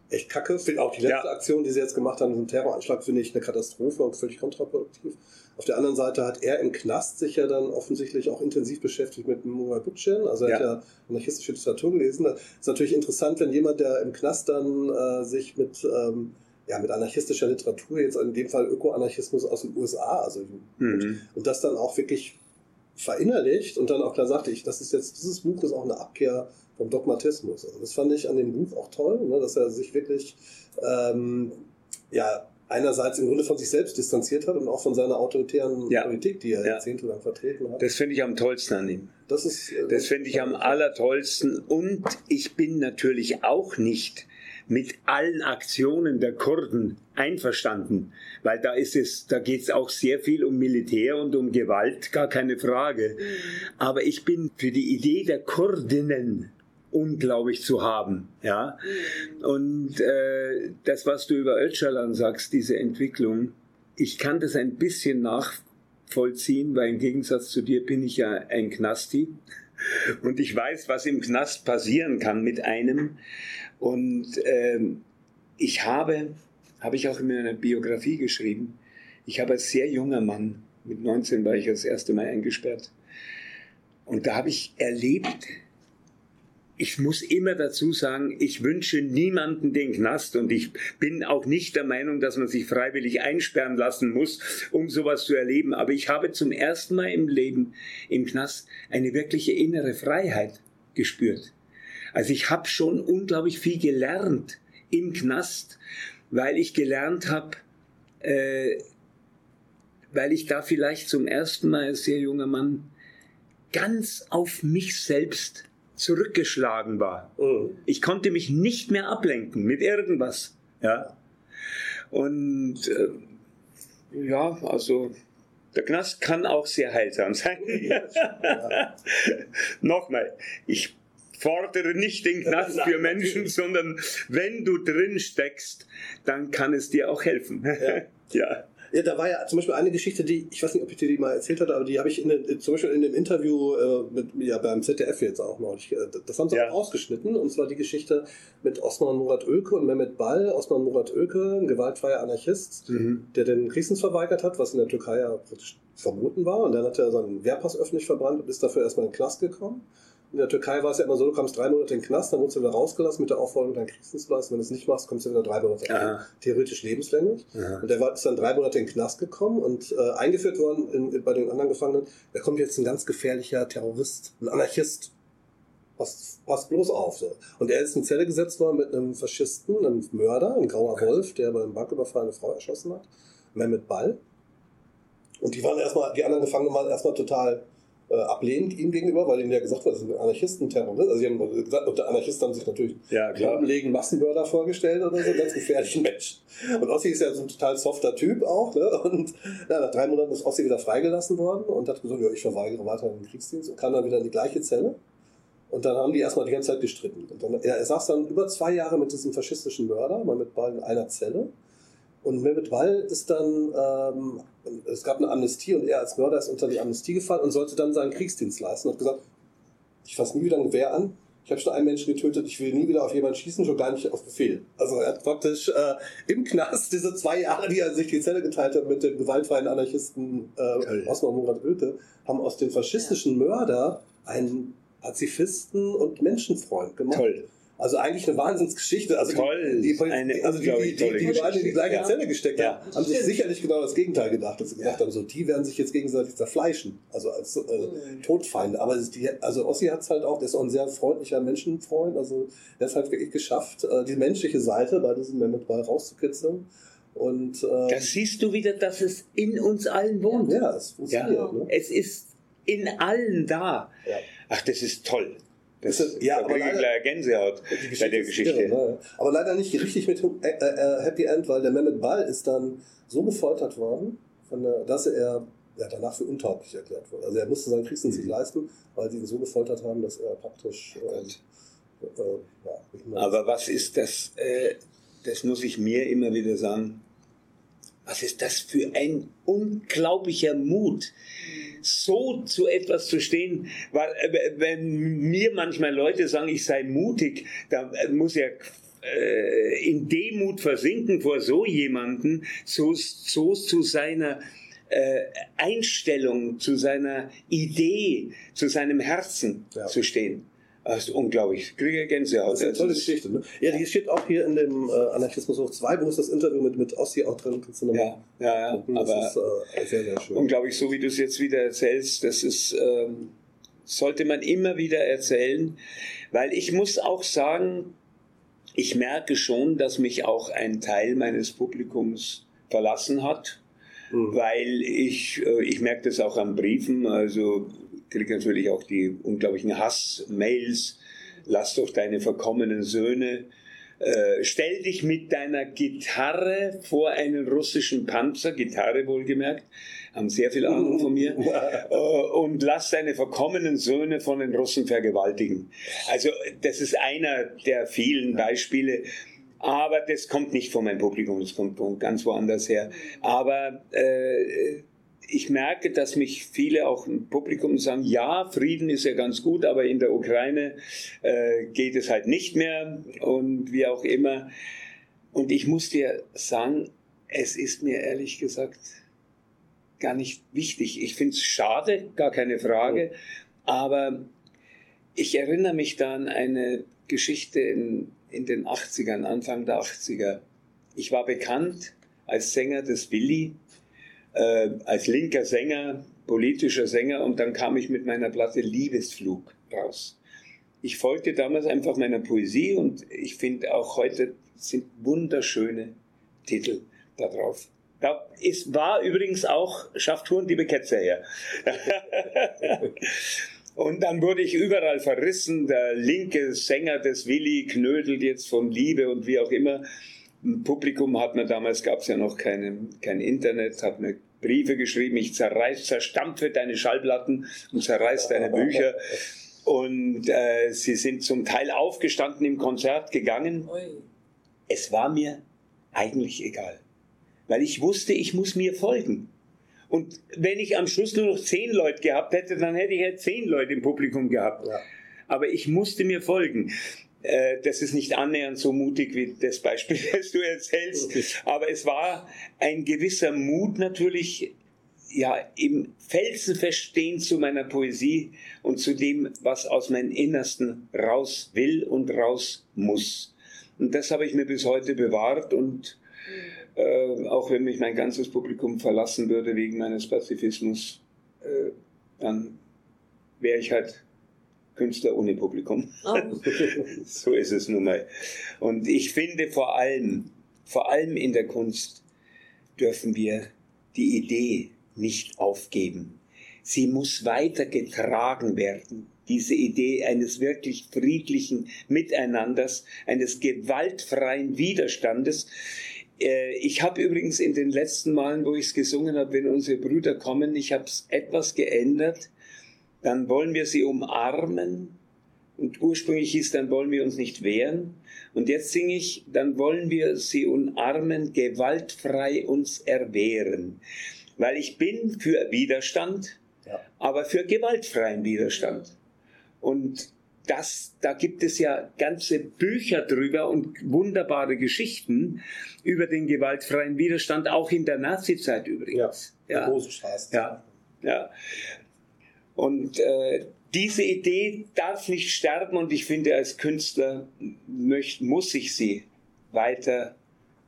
echt kacke. Finde Auch die letzte Ja. Aktion, die sie jetzt gemacht haben, diesen Terroranschlag, finde ich eine Katastrophe und völlig kontraproduktiv. Auf der anderen Seite hat er im Knast sich ja dann offensichtlich auch intensiv beschäftigt mit Murat Butchen. Also er hat Ja. ja anarchistische Literatur gelesen. Das ist natürlich interessant, wenn jemand, der im Knast dann äh, sich mit, ähm, ja, mit anarchistischer Literatur, jetzt in dem Fall Ökoanarchismus aus den USA, also Mhm. und das dann auch wirklich verinnerlicht und dann auch klar sagte ich, das ist jetzt, dieses Buch ist auch eine Abkehr vom Dogmatismus. Also das fand ich an dem Buch auch toll, ne, dass er sich wirklich ähm, ja einerseits im Grunde von sich selbst distanziert hat und auch von seiner autoritären Ja. Politik, die er Ja. jahrzehntelang vertreten hat. Das finde ich am tollsten an ihm. Das ist äh, Das finde ich am allertollsten. Und ich bin natürlich auch nicht mit allen Aktionen der Kurden einverstanden, weil da ist es, da geht es auch sehr viel um Militär und um Gewalt, gar keine Frage. Aber ich bin für die Idee der Kurdinnen unglaublich zu haben, ja. Und äh, das, was du über Öcalan sagst, diese Entwicklung, ich kann das ein bisschen nachvollziehen, weil im Gegensatz zu dir bin ich ja ein Knasti und ich weiß, was im Knast passieren kann mit einem. Und ähm, ich habe, habe ich auch in meiner Biografie geschrieben, ich habe als sehr junger Mann, mit 19 war ich das erste Mal eingesperrt, und da habe ich erlebt, ich muss immer dazu sagen, ich wünsche niemanden den Knast und ich bin auch nicht der Meinung, dass man sich freiwillig einsperren lassen muss, um sowas zu erleben. Aber ich habe zum ersten Mal im Leben im Knast eine wirkliche innere Freiheit gespürt. Also ich habe schon unglaublich viel gelernt im Knast, weil ich gelernt habe, äh, weil ich da vielleicht zum ersten Mal als sehr junger Mann ganz auf mich selbst zurückgeschlagen war. Mhm. Ich konnte mich nicht mehr ablenken mit irgendwas. Ja. Und äh, ja, also der Knast kann auch sehr heilsam sein. (laughs) Nochmal, ich fordere nicht den Knast für Menschen, sondern wenn du drin steckst, dann kann es dir auch helfen. Ja. (laughs) ja. Ja, da war ja zum Beispiel eine Geschichte, die, ich weiß nicht, ob ich dir die mal erzählt hatte, aber die habe ich in, in, zum Beispiel in dem Interview äh, mit, ja, beim ZDF jetzt auch neulich, äh, das haben sie Ja. auch ausgeschnitten, und zwar die Geschichte mit Osman Murat Ölke und Mehmet Ball. Osman Murat Ölke, ein gewaltfreier Anarchist, Mhm. der den Kriegsdienst verweigert hat, was in der Türkei ja praktisch verboten war. Und dann hat er seinen Wehrpass öffentlich verbrannt und ist dafür erstmal in den Knast gekommen. In der Türkei war es ja immer so, du kommst drei Monate in den Knast, dann wurdest du wieder rausgelassen mit der Aufforderung, deinen Kriegsdienst zu leisten. Wenn du es nicht machst, kommst du wieder drei Monate Aha. theoretisch lebenslänglich. Aha. Und der war, ist dann drei Monate in den Knast gekommen und äh, eingeführt worden in, in, bei den anderen Gefangenen. Da kommt jetzt ein ganz gefährlicher Terrorist, ein Anarchist. Passt, passt bloß auf. So. Und er ist in Zelle gesetzt worden mit einem Faschisten, einem Mörder, ein grauer Wolf, der beim Banküberfall eine Frau erschossen hat. Mehmet Ball. Und die waren erstmal, die anderen Gefangenen waren erstmal total äh, ablehnend ihm gegenüber, weil ihnen ja gesagt wurde, das sind Anarchisten, Terroristen. Also sie haben gesagt, und der Anarchisten haben sich natürlich Ja, grundlegend Massenmörder vorgestellt oder so, ganz gefährlichen (laughs) Menschen. Und Ossi ist ja so ein total softer Typ auch, ne? Und ja, nach drei Monaten ist Ossi wieder freigelassen worden und hat gesagt, ja, ich verweigere weiter den Kriegsdienst und kam dann wieder in die gleiche Zelle. Und dann haben die erstmal die ganze Zeit gestritten. Und dann, er saß dann über zwei Jahre mit diesem faschistischen Mörder, mal mit Ball in einer Zelle. Und Mehmet Ball ist dann, ähm, es gab eine Amnestie und er als Mörder ist unter die Amnestie gefallen und sollte dann seinen Kriegsdienst leisten und hat gesagt, ich fasse nie wieder ein Gewehr an. Ich habe schon einen Menschen getötet, ich will nie wieder auf jemanden schießen, schon gar nicht auf Befehl. Also er hat praktisch äh, im Knast diese zwei Jahre, die er sich die Zelle geteilt hat mit dem gewaltfreien Anarchisten äh. Osman Murat Oelke, haben aus dem faschistischen Mörder einen Pazifisten und Menschenfreund gemacht. Toll. Also eigentlich eine Wahnsinnsgeschichte. Also Toll. Die, die, also die, die, die, die beiden in die gleiche Geschichte. Zelle gesteckt Ja. haben, haben sich sicherlich genau das Gegenteil gedacht, dass sie gesagt haben, so die werden sich jetzt gegenseitig zerfleischen, also als äh, Mhm. Todfeinde. Aber die, also Ossi hat es halt auch, der ist auch ein sehr freundlicher Menschenfreund, also der ist halt wirklich geschafft, äh, die menschliche Seite bei diesem Mehmet Ball rauszukitzeln. Und äh, Da siehst du wieder, dass es in uns allen wohnt. ja, es funktioniert. Ja. Ne? Es ist in allen da. Ja. Ach, das ist toll. Das, Das ist- ja, aber leider- gleich Gänsehaut bei der Geschichte. irre, ne? Aber leider nicht richtig mit äh, äh, Happy End, weil der Mehmet Ball ist dann so gefoltert worden, der, dass er ja, danach für untauglich erklärt wurde. Also er musste seinen Kriegsdienst nicht leisten, weil sie ihn so gefoltert haben, dass er praktisch äh, äh, ja, Aber was ist das, äh, das muss ich mir immer wieder sagen, was ist das für ein unglaublicher Mut, so zu etwas zu stehen. Weil, äh, wenn mir manchmal Leute sagen, ich sei mutig, da äh, muss ja äh, in Demut versinken vor so jemanden, so, so zu seiner äh, Einstellung, zu seiner Idee, zu seinem Herzen Ja. zu stehen. Das ist unglaublich. Ich kriege Gänsehaut. Das ist eine tolle Geschichte. Ne? Ja, die steht auch hier in dem äh, Anarchismus hoch 2, wo ist das Interview mit, mit Ossi auch drin? Ja, ja, ja. Das Aber ist äh, sehr, sehr schön. unglaublich, so wie du es jetzt wieder erzählst, das ist, ähm, sollte man immer wieder erzählen, weil ich muss auch sagen, ich merke schon, dass mich auch ein Teil meines Publikums verlassen hat, Mhm. weil ich, äh, ich merke das auch an Briefen, also kriege natürlich auch die unglaublichen Hass-Mails, lass doch deine verkommenen Söhne, äh, stell dich mit deiner Gitarre vor einen russischen Panzer, Gitarre wohlgemerkt, haben sehr viel Ahnung von mir, (laughs) äh, und lass deine verkommenen Söhne von den Russen vergewaltigen. Also das ist einer der vielen Beispiele. Aber das kommt nicht von meinem Publikum, das kommt von ganz woanders her. Aber äh, ich merke, dass mich viele auch im Publikum sagen, ja, Frieden ist ja ganz gut, aber in der Ukraine äh, geht es halt nicht mehr und wie auch immer. Und ich muss dir sagen, es ist mir ehrlich gesagt gar nicht wichtig. Ich finde es schade, gar keine Frage, aber ich erinnere mich da an eine Geschichte in, in den 80ern, Anfang der 80er. Ich war bekannt als Sänger des Willi, äh, als linker Sänger, politischer Sänger und dann kam ich mit meiner Platte Liebesflug raus. Ich folgte damals einfach meiner Poesie und ich finde auch heute sind wunderschöne Titel da drauf. Da ist, war übrigens auch Schafft Huren die Ketzer her. (laughs) Und dann wurde ich überall verrissen. Der linke Sänger des Willi knödelt jetzt von Liebe und wie auch immer. Im Publikum hat man damals, gab es ja noch keine, kein Internet, hat mir Briefe geschrieben, ich zerreiß, zerstampfe deine Schallplatten und zerreiß deine Bücher. Und äh, sie sind zum Teil aufgestanden im Konzert gegangen. Ui. Es war mir eigentlich egal. weil ich wusste, ich muss mir folgen. Und wenn ich am Schluss nur noch zehn Leute gehabt hätte, dann hätte ich halt zehn Leute im Publikum gehabt. Ja. Aber ich musste mir folgen. Äh, das ist nicht annähernd so mutig wie das Beispiel, (laughs) das du erzählst. Aber es war ein gewisser Mut natürlich, ja, im Felsenverstehen zu meiner Poesie und zu dem, was aus meinem Innersten raus will und raus muss. Und das habe ich mir bis heute bewahrt und äh, auch wenn mich mein ganzes Publikum verlassen würde wegen meines Pazifismus, äh, dann wäre ich halt Künstler ohne Publikum. Oh. (laughs) so ist es nun mal. Und ich finde vor allem, vor allem in der Kunst dürfen wir die Idee nicht aufgeben. Sie muss weiter getragen werden. Diese Idee eines wirklich friedlichen Miteinanders, eines gewaltfreien Widerstandes. Äh, ich habe übrigens in den letzten Malen, wo ich es gesungen habe, wenn unsere Brüder kommen, ich habe es etwas geändert. Dann wollen wir sie umarmen. Und ursprünglich hieß, dann wollen wir uns nicht wehren. Und jetzt singe ich, dann wollen wir sie umarmen, gewaltfrei uns erwehren. Weil ich bin für Widerstand, ja. aber für gewaltfreien Widerstand. Und das, da gibt es ja ganze Bücher drüber und wunderbare Geschichten über den gewaltfreien Widerstand, auch in der Nazizeit übrigens. Ja, ja. ja, ja. Und äh, diese Idee darf nicht sterben und ich finde, als Künstler möcht, muss ich sie weiter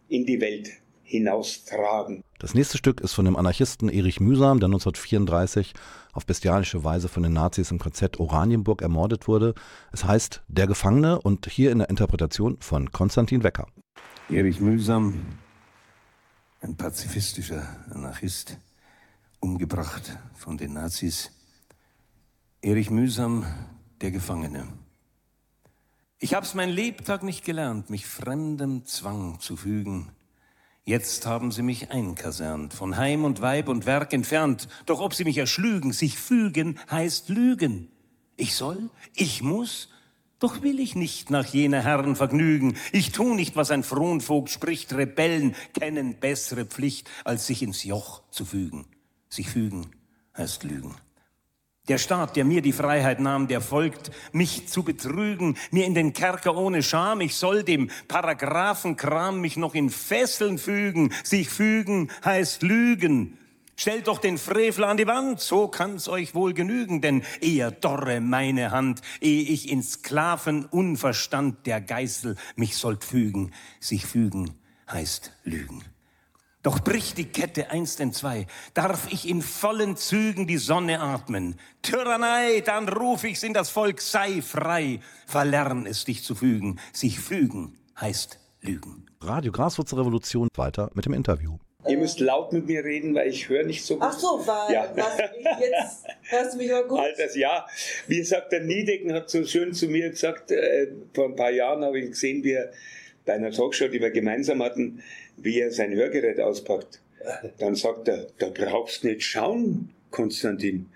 in die Welt hinaustragen. Das nächste Stück ist von dem Anarchisten Erich Mühsam, der 1934 auf bestialische Weise von den Nazis im KZ Oranienburg ermordet wurde. Es heißt Der Gefangene und hier in der Interpretation von Konstantin Wecker. Erich Mühsam, ein pazifistischer Anarchist, umgebracht von den Nazis. Erich Mühsam, der Gefangene. Ich hab's mein Lebtag nicht gelernt, mich fremdem Zwang zu fügen Jetzt haben sie mich einkasernt, von Heim und Weib und Werk entfernt. Doch ob sie mich erschlügen, sich fügen, heißt lügen. Ich soll, ich muss, doch will ich nicht nach jener Herren vergnügen. Ich tu nicht, was ein Fronvogt spricht. Rebellen kennen bessere Pflicht, als sich ins Joch zu fügen. Sich fügen heißt lügen. Der Staat, der mir die Freiheit nahm, der folgt, mich zu betrügen, mir in den Kerker ohne Scham. Ich soll dem Paragraphenkram mich noch in Fesseln fügen. Sich fügen heißt lügen. Stellt doch den Frevel an die Wand, so kann's euch wohl genügen, denn eher dorre meine Hand, ehe ich in Sklavenunverstand der Geißel mich sollt fügen. Sich fügen heißt lügen. Doch bricht die Kette einst in zwei, darf ich in vollen Zügen die Sonne atmen. Tyrannei, dann ruf ich's in das Volk, sei frei, verlern es dich zu fügen. Sich fügen heißt lügen. Radio Graswurzelrevolution weiter mit dem Interview. Ihr müsst laut mit mir reden, weil ich höre nicht so gut. Ach so, weil ja. was jetzt hörst du mich aber gut. Alters, ja. Wie gesagt, der Niedecken hat so schön zu mir gesagt, äh, vor ein paar Jahren habe ich gesehen, wie er bei einer Talkshow, die wir gemeinsam hatten, wie er sein Hörgerät auspackt. Dann sagt er, da brauchst du nicht schauen, Konstantin.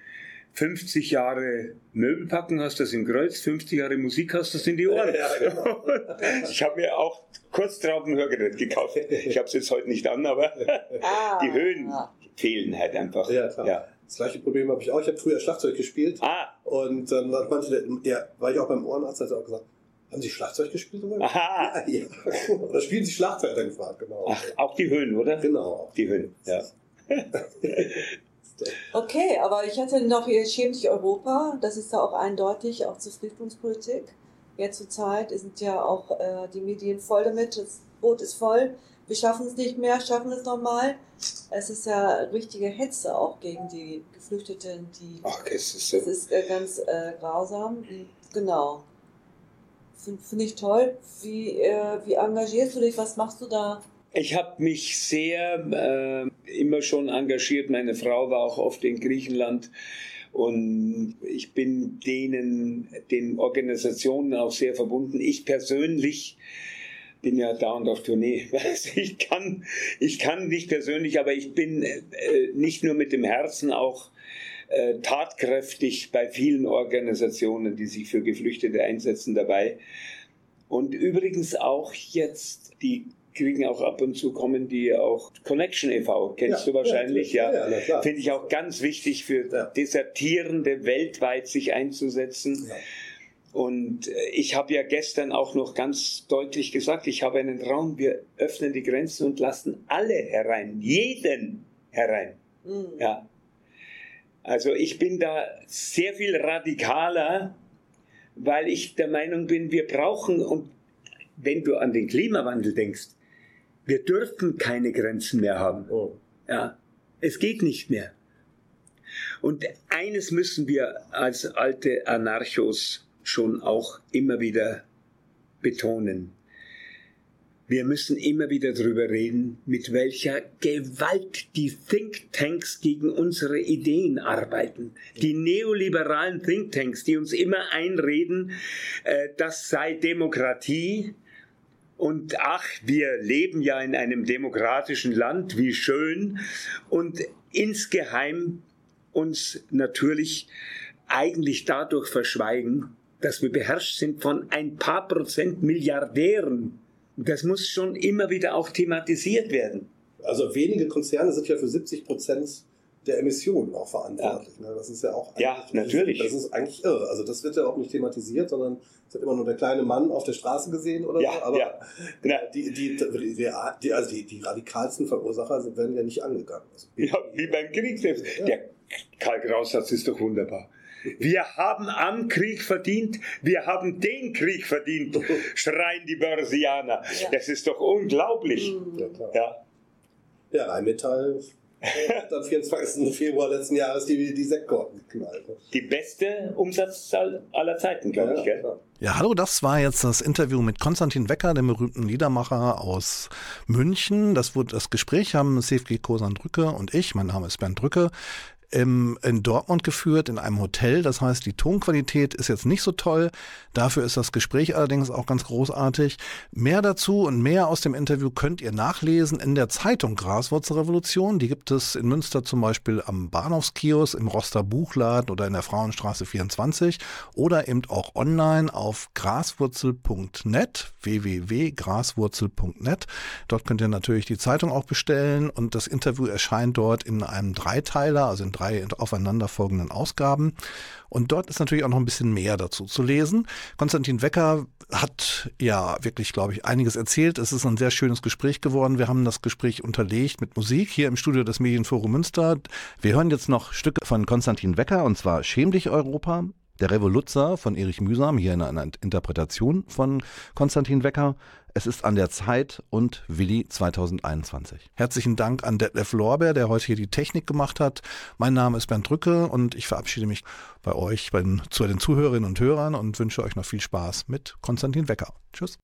50 Jahre Möbel packen hast du das im Kreuz, 50 Jahre Musik hast du das in die Ohren. Ja, genau. (laughs) ich habe mir auch kurz drauf ein Hörgerät gekauft. Ich habe es jetzt heute nicht an, aber (laughs) ah, die Höhen fehlen halt einfach. Ja, klar. Ja. Das gleiche Problem habe ich auch. Ich habe früher Schlagzeug gespielt. Ah. Und dann hat manche, der war ich auch beim Ohrenarzt, hat er auch gesagt, haben Sie Schlagzeug gespielt? Oder? Aha. Ja, (laughs) ja. Oder spielen Sie Schlagzeug, hat er gefragt, genau. Ach, auch die Höhen, oder? Genau. Die Höhen, ja. (laughs) okay, aber ich hatte noch hier Schämt sich Europa, das ist ja auch eindeutig, auch zur Flüchtlingspolitik. Jetzt zur Zeit sind ja auch äh, die Medien voll damit, das Boot ist voll, wir schaffen es nicht mehr, schaffen es nochmal. Es ist ja richtige Hetze auch gegen die Geflüchteten, die. Ach, es ist, es ist äh, ganz äh, grausam. Genau. Finde find ich toll. Wie, äh, wie engagierst du dich? Was machst du da? Ich habe mich sehr äh, immer schon engagiert. Meine Frau war auch oft in Griechenland. Und ich bin denen, den Organisationen auch sehr verbunden. Ich persönlich bin ja dauernd auf Tournee. (laughs) Ich kann, ich kann nicht persönlich, aber ich bin äh, nicht nur mit dem Herzen auch äh, tatkräftig bei vielen Organisationen, die sich für Geflüchtete einsetzen, dabei. Und übrigens auch jetzt die kriegen auch ab und zu kommen die auch Connection e.V. Kennst Ja, du wahrscheinlich, ja. ja, ja. Finde ich auch ganz wichtig für. Desertierende weltweit sich einzusetzen. Und äh, ich habe ja gestern auch noch ganz deutlich gesagt, ich habe einen Traum, wir öffnen die Grenzen und lassen alle herein, jeden herein. Mhm. Ja. Also ich bin da sehr viel radikaler, weil ich der Meinung bin, wir brauchen, und wenn du an den Klimawandel denkst, wir dürfen keine Grenzen mehr haben. Oh. Ja, es geht nicht mehr. Und eines müssen wir als alte Anarchos schon auch immer wieder betonen. Wir müssen immer wieder darüber reden, mit welcher Gewalt die Thinktanks gegen unsere Ideen arbeiten. Die neoliberalen Thinktanks, die uns immer einreden, äh, das sei Demokratie, und ach, wir leben ja in einem demokratischen Land, wie schön. Und insgeheim uns natürlich eigentlich dadurch verschweigen, dass wir beherrscht sind von ein paar Prozent Milliardären. Das muss schon immer wieder auch thematisiert werden. Also wenige Konzerne sind ja für 70 Prozent der Emissionen auch verantwortlich. Ne? Das ist ja auch Ja, eigentlich- natürlich. Das ist eigentlich irre. Also das wird ja auch nicht thematisiert, sondern es wird immer nur der kleine Mann auf der Straße gesehen oder Ja, so. Aber ja. Ja. die, die, die, also die, die radikalsten Verursacher werden ja nicht angegangen. Also, Ja, wie beim Krieg selbst. Der Karl Graussatz ist doch wunderbar. Wir haben am Krieg verdient, wir haben den Krieg verdient, (laughs) schreien die Börsianer. Ja. Das ist doch unglaublich. Ja. Ja. Ja, Rheinmetall hat (laughs) am 24. Februar letzten Jahres die, die Sektkorken geknallt. Die beste Umsatzzahl aller Zeiten, glaube ich. Gell? Ja, hallo, das war jetzt das Interview mit Konstantin Wecker, dem berühmten Liedermacher aus München. Das wurde das Gespräch haben CFG Kosan Drücke und ich, mein Name ist Bernd Drücke, im, in Dortmund geführt, in einem Hotel. Das heißt, die Tonqualität ist jetzt nicht so toll. Dafür ist das Gespräch allerdings auch ganz großartig. Mehr dazu und mehr aus dem Interview könnt ihr nachlesen in der Zeitung Graswurzelrevolution. Die gibt es in Münster zum Beispiel am Bahnhofskiosk, im Roster Buchladen oder in der Frauenstraße 24 oder eben auch online auf graswurzel.net, www.graswurzel.net. Dort könnt ihr natürlich die Zeitung auch bestellen und das Interview erscheint dort in einem Dreiteiler, also in drei aufeinanderfolgenden Ausgaben. Und dort ist natürlich auch noch ein bisschen mehr dazu zu lesen. Konstantin Wecker hat ja wirklich, glaube ich, einiges erzählt. Es ist ein sehr schönes Gespräch geworden. Wir haben das Gespräch unterlegt mit Musik hier im Studio des Medienforum Münster. Wir hören jetzt noch Stücke von Konstantin Wecker und zwar Schäm dich Europa, der Revoluzzer von Erich Mühsam, hier in einer Interpretation von Konstantin Wecker. Es ist an der Zeit und Willi 2021. Herzlichen Dank an Detlef Lorbeer, der heute hier die Technik gemacht hat. Mein Name ist Bernd Drücke und ich verabschiede mich bei euch, bei den, zu den Zuhörerinnen und Hörern und wünsche euch noch viel Spaß mit Konstantin Wecker. Tschüss.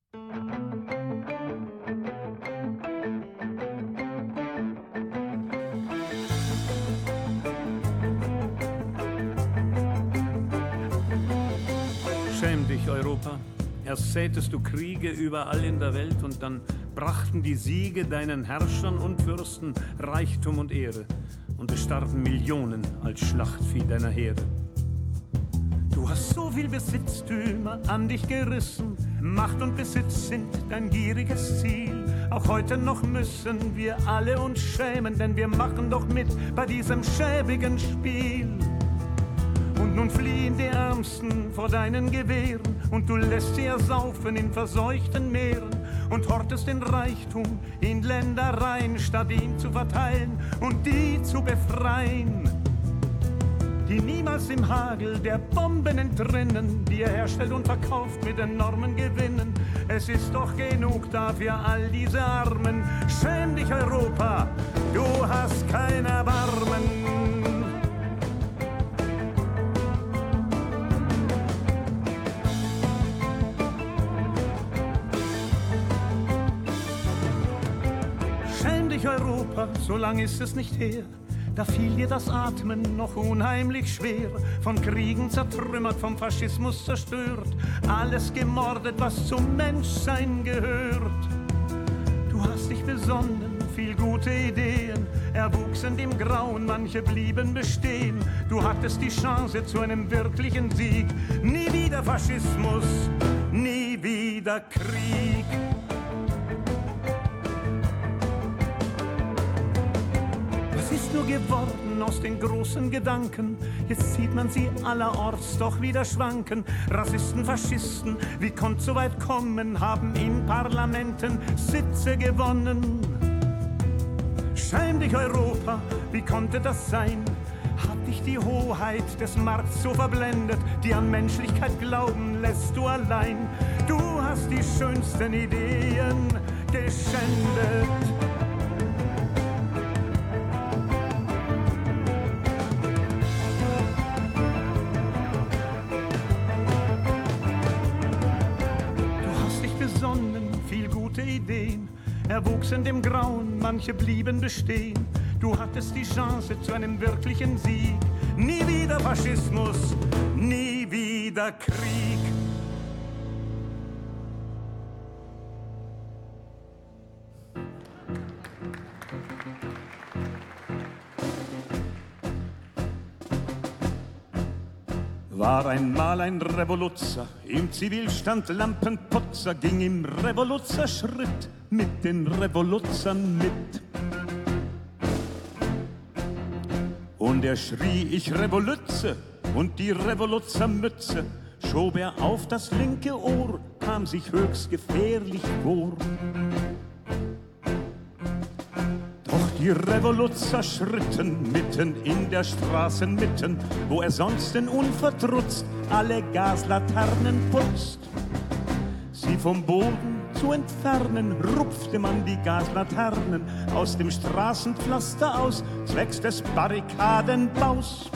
Europa. Erst sätest du Kriege überall in der Welt und dann brachten die Siege deinen Herrschern und Fürsten Reichtum und Ehre. Und es starben Millionen als Schlachtvieh deiner Herde. Du hast so viel Besitztümer an dich gerissen. Macht und Besitz sind dein gieriges Ziel. Auch heute noch müssen wir alle uns schämen, denn wir machen doch mit bei diesem schäbigen Spiel. Nun fliehen die Ärmsten vor deinen Gewehren und du lässt sie ersaufen in verseuchten Meeren und hortest den Reichtum in Ländereien, statt ihn zu verteilen und die zu befreien die niemals im Hagel der Bomben entrinnen, die er herstellt und verkauft mit enormen Gewinnen. Es ist doch genug da für all diese Armen. Schäm dich, Europa, du hast kein Erbarmen. Dich, Europa, so lang ist es nicht her. Da fiel dir das Atmen noch unheimlich schwer, von Kriegen zertrümmert, vom Faschismus zerstört, alles gemordet, was zum Menschsein gehört. Du hast dich besonnen, viel gute Ideen, erwuchsen im Grauen, manche blieben bestehen. Du hattest die Chance zu einem wirklichen Sieg. Nie wieder Faschismus, nie wieder Krieg. Nur geworden aus den großen Gedanken? Jetzt sieht man sie allerorts doch wieder schwanken. Rassisten, Faschisten, wie konnte so weit kommen, haben in Parlamenten Sitze gewonnen. Schäm dich Europa, wie konnte das sein? Hat dich die Hoheit des Markts so verblendet, die an Menschlichkeit glauben lässt du allein? Du hast die schönsten Ideen geschändet. Erwuchs in dem Grauen, manche blieben bestehen. Du hattest die Chance zu einem wirklichen Sieg. Nie wieder Faschismus, nie wieder Krieg. War einmal ein Revoluzer, im Zivilstand Lampenputzer, ging im Revoluzerschritt mit den Revoluzern mit. Und er schrie, ich Revolütze, und die Revoluzermütze schob er auf das linke Ohr, kam sich höchst gefährlich vor. Die Revoluzer schritten mitten in der Straßenmitten, wo er sonst in unverdrutzt alle Gaslaternen putzt. Sie vom Boden zu entfernen, rupfte man die Gaslaternen aus dem Straßenpflaster aus, zwecks des Barrikadenbaus.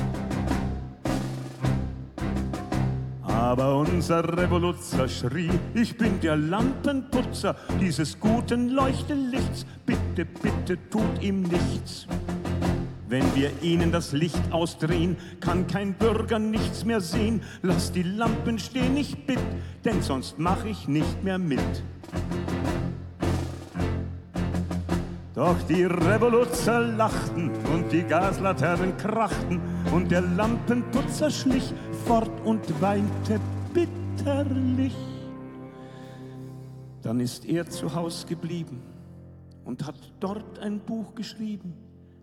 Aber unser Revoluzer schrie, ich bin der Lampenputzer dieses guten Leuchtelichts, bitte, bitte tut ihm nichts. Wenn wir ihnen das Licht ausdrehen, kann kein Bürger nichts mehr sehen. Lass die Lampen stehen, ich bitt, denn sonst mach ich nicht mehr mit. Doch die Revoluzer lachten und die Gaslaternen krachten und der Lampenputzer schlich fort und weinte bitterlich. Dann ist er zu Haus geblieben und hat dort ein Buch geschrieben,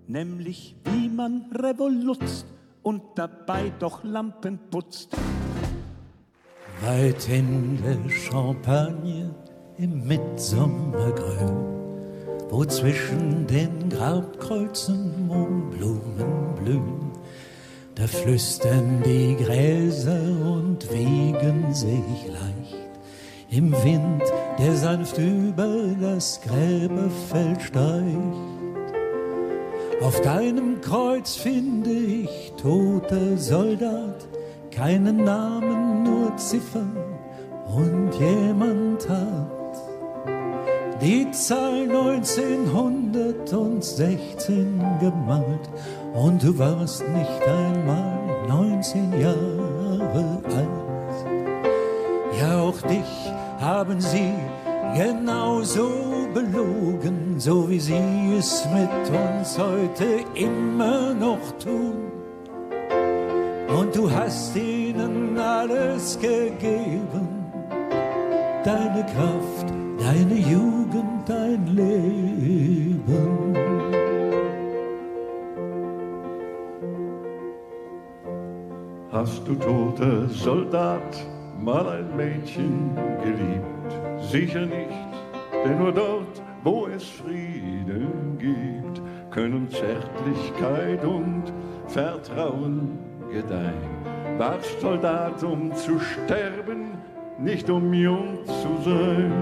nämlich wie man revolutzt und dabei doch Lampen putzt. Weit in der Champagne im Mitsommergrün, wo zwischen den Grabkreuzen Mohnblumen blühen, da flüstern die Gräser und wiegen sich leicht im Wind, der sanft über das Gräberfeld steigt. Auf deinem Kreuz finde ich, toter Soldat, keinen Namen, nur Ziffern und jemand hat die Zahl 1916 gemalt und du warst nicht einmal 19 Jahre alt. Ja, auch dich haben sie genauso belogen, so wie sie es mit uns heute immer noch tun. Und du hast ihnen alles gegeben, deine Kraft, deine Jugend, dein Leben. Hast du toter Soldat mal ein Mädchen geliebt? Sicher nicht, denn nur dort, wo es Frieden gibt, können Zärtlichkeit und Vertrauen gedeihen. Warst Soldat, um zu sterben, nicht um jung zu sein.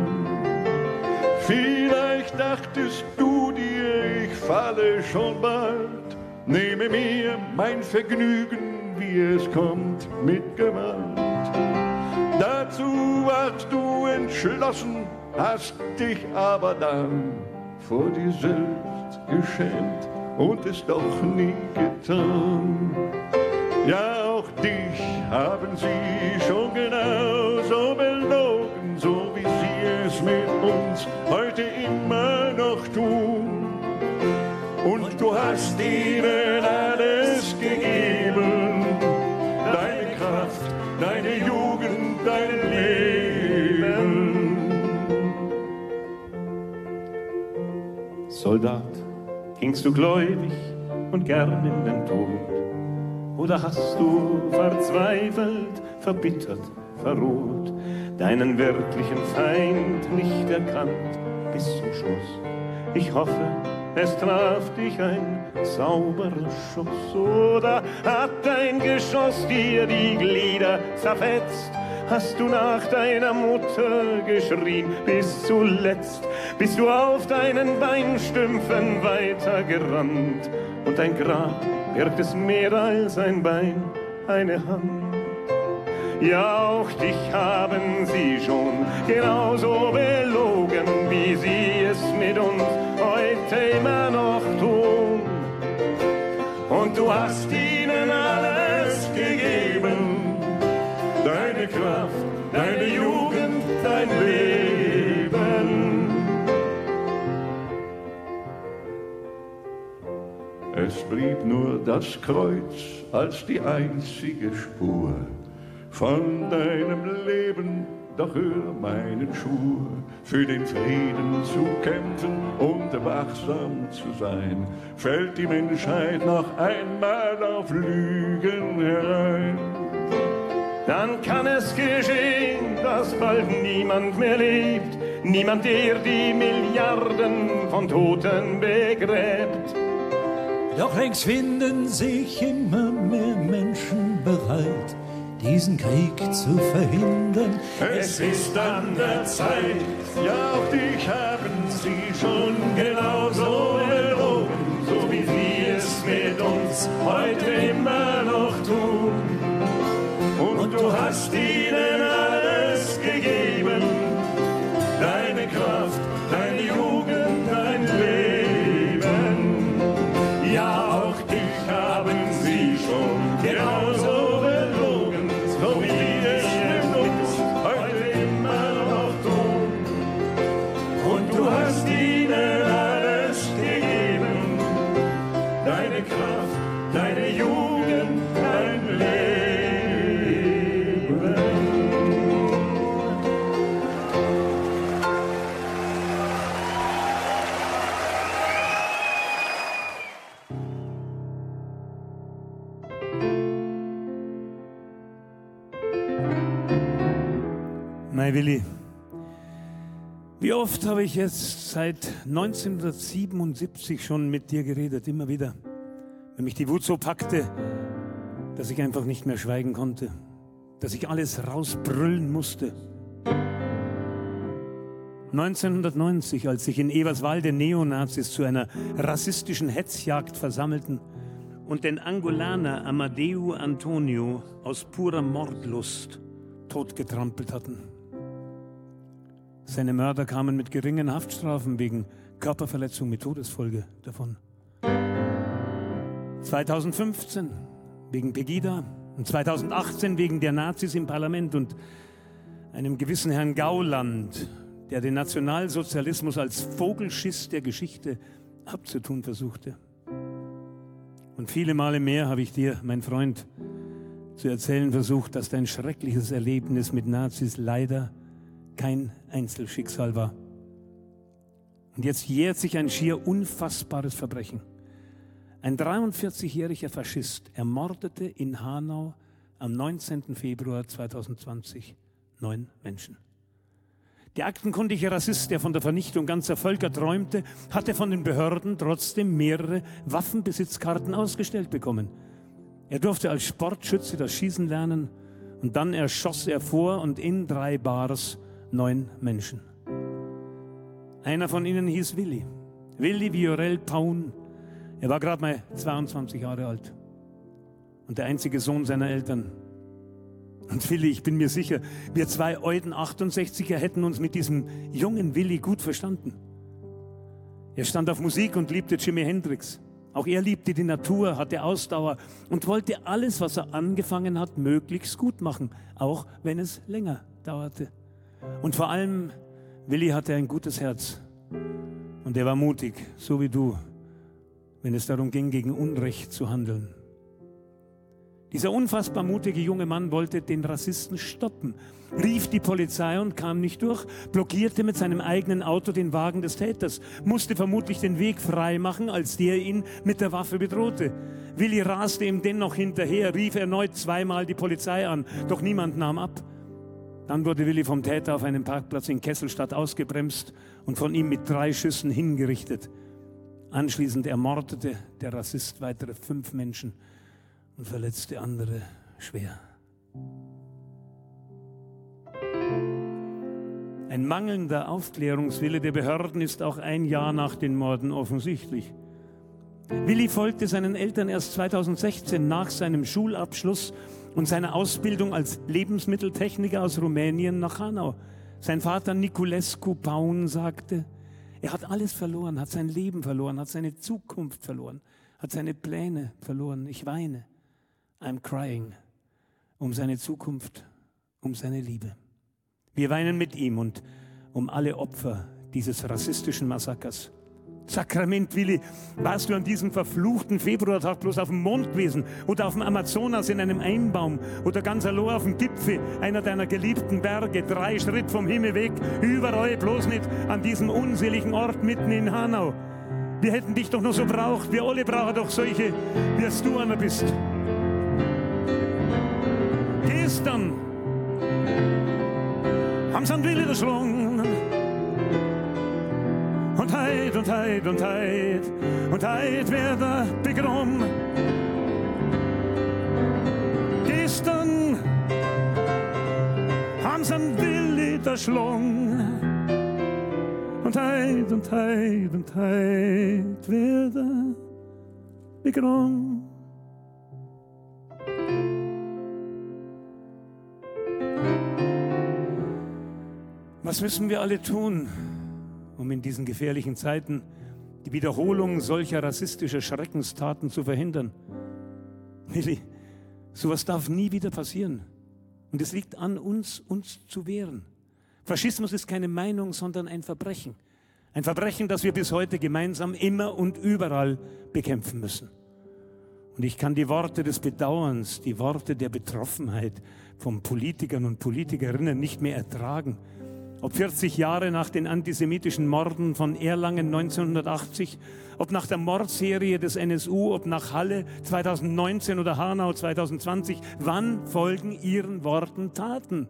Vielleicht dachtest du dir, ich falle schon bald, nehme mir mein Vergnügen, es kommt, mit Gewalt. Dazu warst du entschlossen, hast dich aber dann vor dir selbst geschämt und es doch nie getan. Ja, auch dich haben sie schon genauso belogen, so wie sie es mit uns heute immer noch tun. Und du hast ihnen Soldat, gingst du gläubig und gern in den Tod? Oder hast du verzweifelt, verbittert, verroht, deinen wirklichen Feind nicht erkannt bis zum Schluss? Ich hoffe, es traf dich ein sauberer Schuss oder hat dein Geschoss dir die Glieder zerfetzt? Hast du nach deiner Mutter geschrien bis zuletzt? Bist du auf deinen Beinstümpfen weitergerannt? Und dein Grab birgt es mehr als ein Bein, eine Hand. Ja, auch dich haben sie schon genauso belogen, wie sie es mit uns heute immer noch tun. Und du hast ihnen Es blieb nur das Kreuz als die einzige Spur von deinem Leben, doch hör meinen Schwur, für den Frieden zu kämpfen und wachsam zu sein, fällt die Menschheit noch einmal auf Lügen herein. Dann kann es geschehen, dass bald niemand mehr lebt, niemand, der die Milliarden von Toten begräbt. Doch längst finden sich immer mehr Menschen bereit, diesen Krieg zu verhindern. Es ist an der Zeit, ja auch dich haben sie schon genauso belogen, so wie sie es mit uns heute immer Mein Willi, wie oft habe ich jetzt seit 1977 schon mit dir geredet, immer wieder, wenn mich die Wut so packte, dass ich einfach nicht mehr schweigen konnte, dass ich alles rausbrüllen musste. 1990, als sich in Eberswalde Neonazis zu einer rassistischen Hetzjagd versammelten und den Angolaner Amadeu Antonio aus purer Mordlust totgetrampelt hatten. Seine Mörder kamen mit geringen Haftstrafen wegen Körperverletzung mit Todesfolge davon. 2015 wegen Pegida und 2018 wegen der Nazis im Parlament und einem gewissen Herrn Gauland, der den Nationalsozialismus als Vogelschiss der Geschichte abzutun versuchte. Und viele Male mehr habe ich dir, mein Freund, zu erzählen versucht, dass dein schreckliches Erlebnis mit Nazis leider kein Einzelschicksal war. Und jetzt jährt sich ein schier unfassbares Verbrechen. Ein 43-jähriger Faschist ermordete in Hanau am 19. Februar 2020 neun Menschen. Der aktenkundige Rassist, der von der Vernichtung ganzer Völker träumte, hatte von den Behörden trotzdem mehrere Waffenbesitzkarten ausgestellt bekommen. Er durfte als Sportschütze das Schießen lernen und dann erschoss er vor und in drei Bars neun Menschen. Einer von ihnen hieß Willi. Willi Viorel Paun. Er war gerade mal 22 Jahre alt und der einzige Sohn seiner Eltern. Und Willi, ich bin mir sicher, wir zwei Euden 68er hätten uns mit diesem jungen Willi gut verstanden. Er stand auf Musik und liebte Jimi Hendrix. Auch er liebte die Natur, hatte Ausdauer und wollte alles, was er angefangen hat, möglichst gut machen, auch wenn es länger dauerte. Und vor allem, Willi hatte ein gutes Herz. Und er war mutig, so wie du, wenn es darum ging, gegen Unrecht zu handeln. Dieser unfassbar mutige junge Mann wollte den Rassisten stoppen, rief die Polizei und kam nicht durch, blockierte mit seinem eigenen Auto den Wagen des Täters, musste vermutlich den Weg frei machen, als der ihn mit der Waffe bedrohte. Willi raste ihm dennoch hinterher, rief erneut zweimal die Polizei an, doch niemand nahm ab. Dann wurde Willi vom Täter auf einem Parkplatz in Kesselstadt ausgebremst und von ihm mit drei Schüssen hingerichtet. Anschließend ermordete der Rassist weitere fünf Menschen und verletzte andere schwer. Ein mangelnder Aufklärungswille der Behörden ist auch ein Jahr nach den Morden offensichtlich. Willi folgte seinen Eltern erst 2016 nach seinem Schulabschluss und seiner Ausbildung als Lebensmitteltechniker aus Rumänien nach Hanau. Sein Vater Niculescu Paun sagte, er hat alles verloren, hat sein Leben verloren, hat seine Zukunft verloren, hat seine Pläne verloren. Ich weine. I'm crying um seine Zukunft, um seine Liebe. Wir weinen mit ihm und um alle Opfer dieses rassistischen Massakers. Sakrament, Willi, warst du an diesem verfluchten Februartag bloß auf dem Mond gewesen oder auf dem Amazonas in einem Einbaum oder ganz allein auf dem Gipfel einer deiner geliebten Berge, drei Schritt vom Himmel weg, überall bloß nicht an diesem unseligen Ort mitten in Hanau. Wir hätten dich doch noch so braucht, wir alle brauchen doch solche, wie es du einer bist. Gestern haben sie einen Willi erschlungen und heit und heit und heit und heit wird er begraben. Gestern haben sie einen Willi erschlungen und heit und heit und heit wird er begraben. Was müssen wir alle tun, um in diesen gefährlichen Zeiten die Wiederholung solcher rassistischer Schreckenstaten zu verhindern? Willi, sowas darf nie wieder passieren. Und es liegt an uns, uns zu wehren. Faschismus ist keine Meinung, sondern ein Verbrechen. Ein Verbrechen, das wir bis heute gemeinsam immer und überall bekämpfen müssen. Und ich kann die Worte des Bedauerns, die Worte der Betroffenheit von Politikern und Politikerinnen nicht mehr ertragen. Ob 40 Jahre nach den antisemitischen Morden von Erlangen 1980, ob nach der Mordserie des NSU, ob nach Halle 2019 oder Hanau 2020, wann folgen Ihren Worten Taten?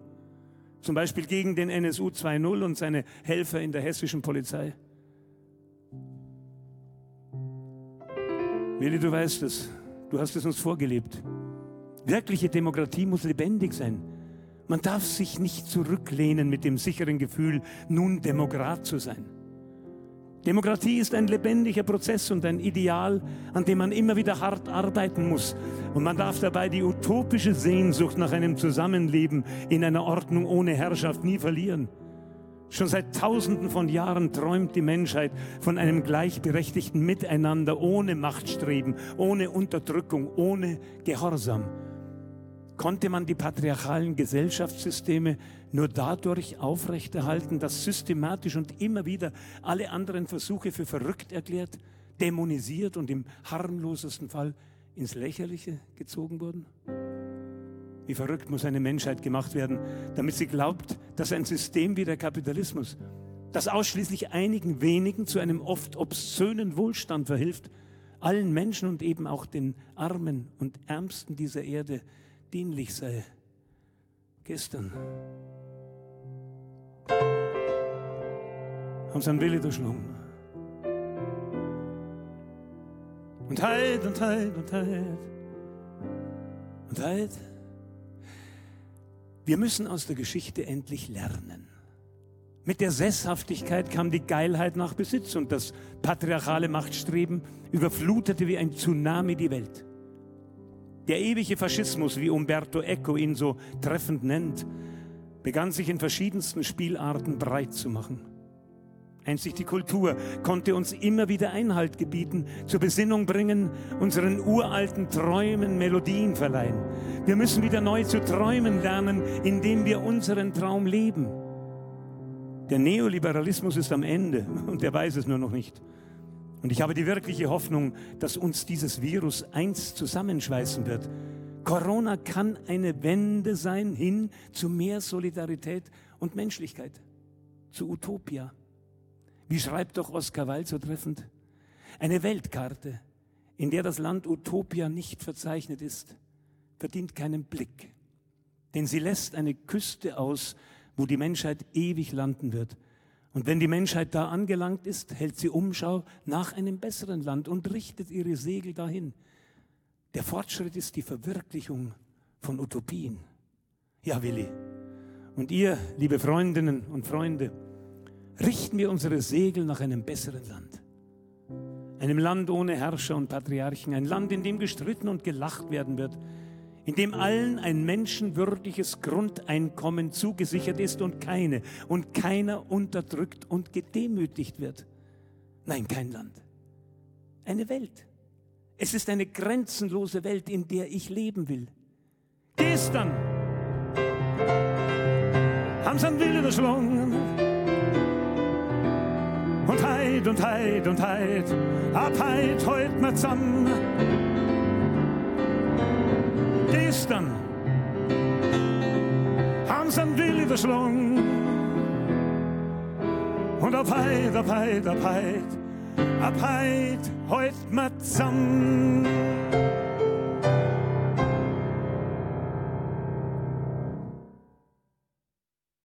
Zum Beispiel gegen den NSU 2.0 und seine Helfer in der hessischen Polizei. Willi, du weißt es, du hast es uns vorgelebt. Wirkliche Demokratie muss lebendig sein. Man darf sich nicht zurücklehnen mit dem sicheren Gefühl, nun Demokrat zu sein. Demokratie ist ein lebendiger Prozess und ein Ideal, an dem man immer wieder hart arbeiten muss. Und man darf dabei die utopische Sehnsucht nach einem Zusammenleben in einer Ordnung ohne Herrschaft nie verlieren. Schon seit Tausenden von Jahren träumt die Menschheit von einem gleichberechtigten Miteinander ohne Machtstreben, ohne Unterdrückung, ohne Gehorsam konnte man die patriarchalen Gesellschaftssysteme nur dadurch aufrechterhalten, dass systematisch und immer wieder alle anderen Versuche für verrückt erklärt, dämonisiert und im harmlosesten Fall ins Lächerliche gezogen wurden? Wie verrückt muss eine Menschheit gemacht werden, damit sie glaubt, dass ein System wie der Kapitalismus, das ausschließlich einigen wenigen zu einem oft obszönen Wohlstand verhilft, allen Menschen und eben auch den Armen und Ärmsten dieser Erde dienlich sei. Gestern haben sie einen Willi durchschlungen. Und heit und heit und heit und heit. Wir müssen aus der Geschichte endlich lernen. Mit der Sesshaftigkeit kam die Geilheit nach Besitz und das patriarchale Machtstreben überflutete wie ein Tsunami die Welt. Der ewige Faschismus, wie Umberto Eco ihn so treffend nennt, begann sich in verschiedensten Spielarten breit zu machen. Einzig die Kultur konnte uns immer wieder Einhalt gebieten, zur Besinnung bringen, unseren uralten Träumen Melodien verleihen. Wir müssen wieder neu zu träumen lernen, indem wir unseren Traum leben. Der Neoliberalismus ist am Ende (laughs) und er weiß es nur noch nicht. Und ich habe die wirkliche Hoffnung, dass uns dieses Virus eins zusammenschweißen wird, Corona kann eine Wende sein hin zu mehr Solidarität und Menschlichkeit, zu Utopia. Wie schreibt doch Oskar Wilde so treffend? Eine Weltkarte, in der das Land Utopia nicht verzeichnet ist, verdient keinen Blick. Denn sie lässt eine Küste aus, wo die Menschheit ewig landen wird. Und wenn die Menschheit da angelangt ist, hält sie Umschau nach einem besseren Land und richtet ihre Segel dahin. Der Fortschritt ist die Verwirklichung von Utopien. Ja, Willi. Und ihr, liebe Freundinnen und Freunde, richten wir unsere Segel nach einem besseren Land. Einem Land ohne Herrscher und Patriarchen, ein Land, in dem gestritten und gelacht werden wird, in dem allen ein menschenwürdiges Grundeinkommen zugesichert ist und keine und keiner unterdrückt und gedemütigt wird. Nein, kein Land. Eine Welt. Es ist eine grenzenlose Welt, in der ich leben will. Gestern haben sie einen wilden Schwung. Und heit und heit und heit, ab heit heut mal zusammen gestern haben sie einen Willi verschlungen. Und ab heit, ab heit, ab heit, ab heit, heut mal zusammen.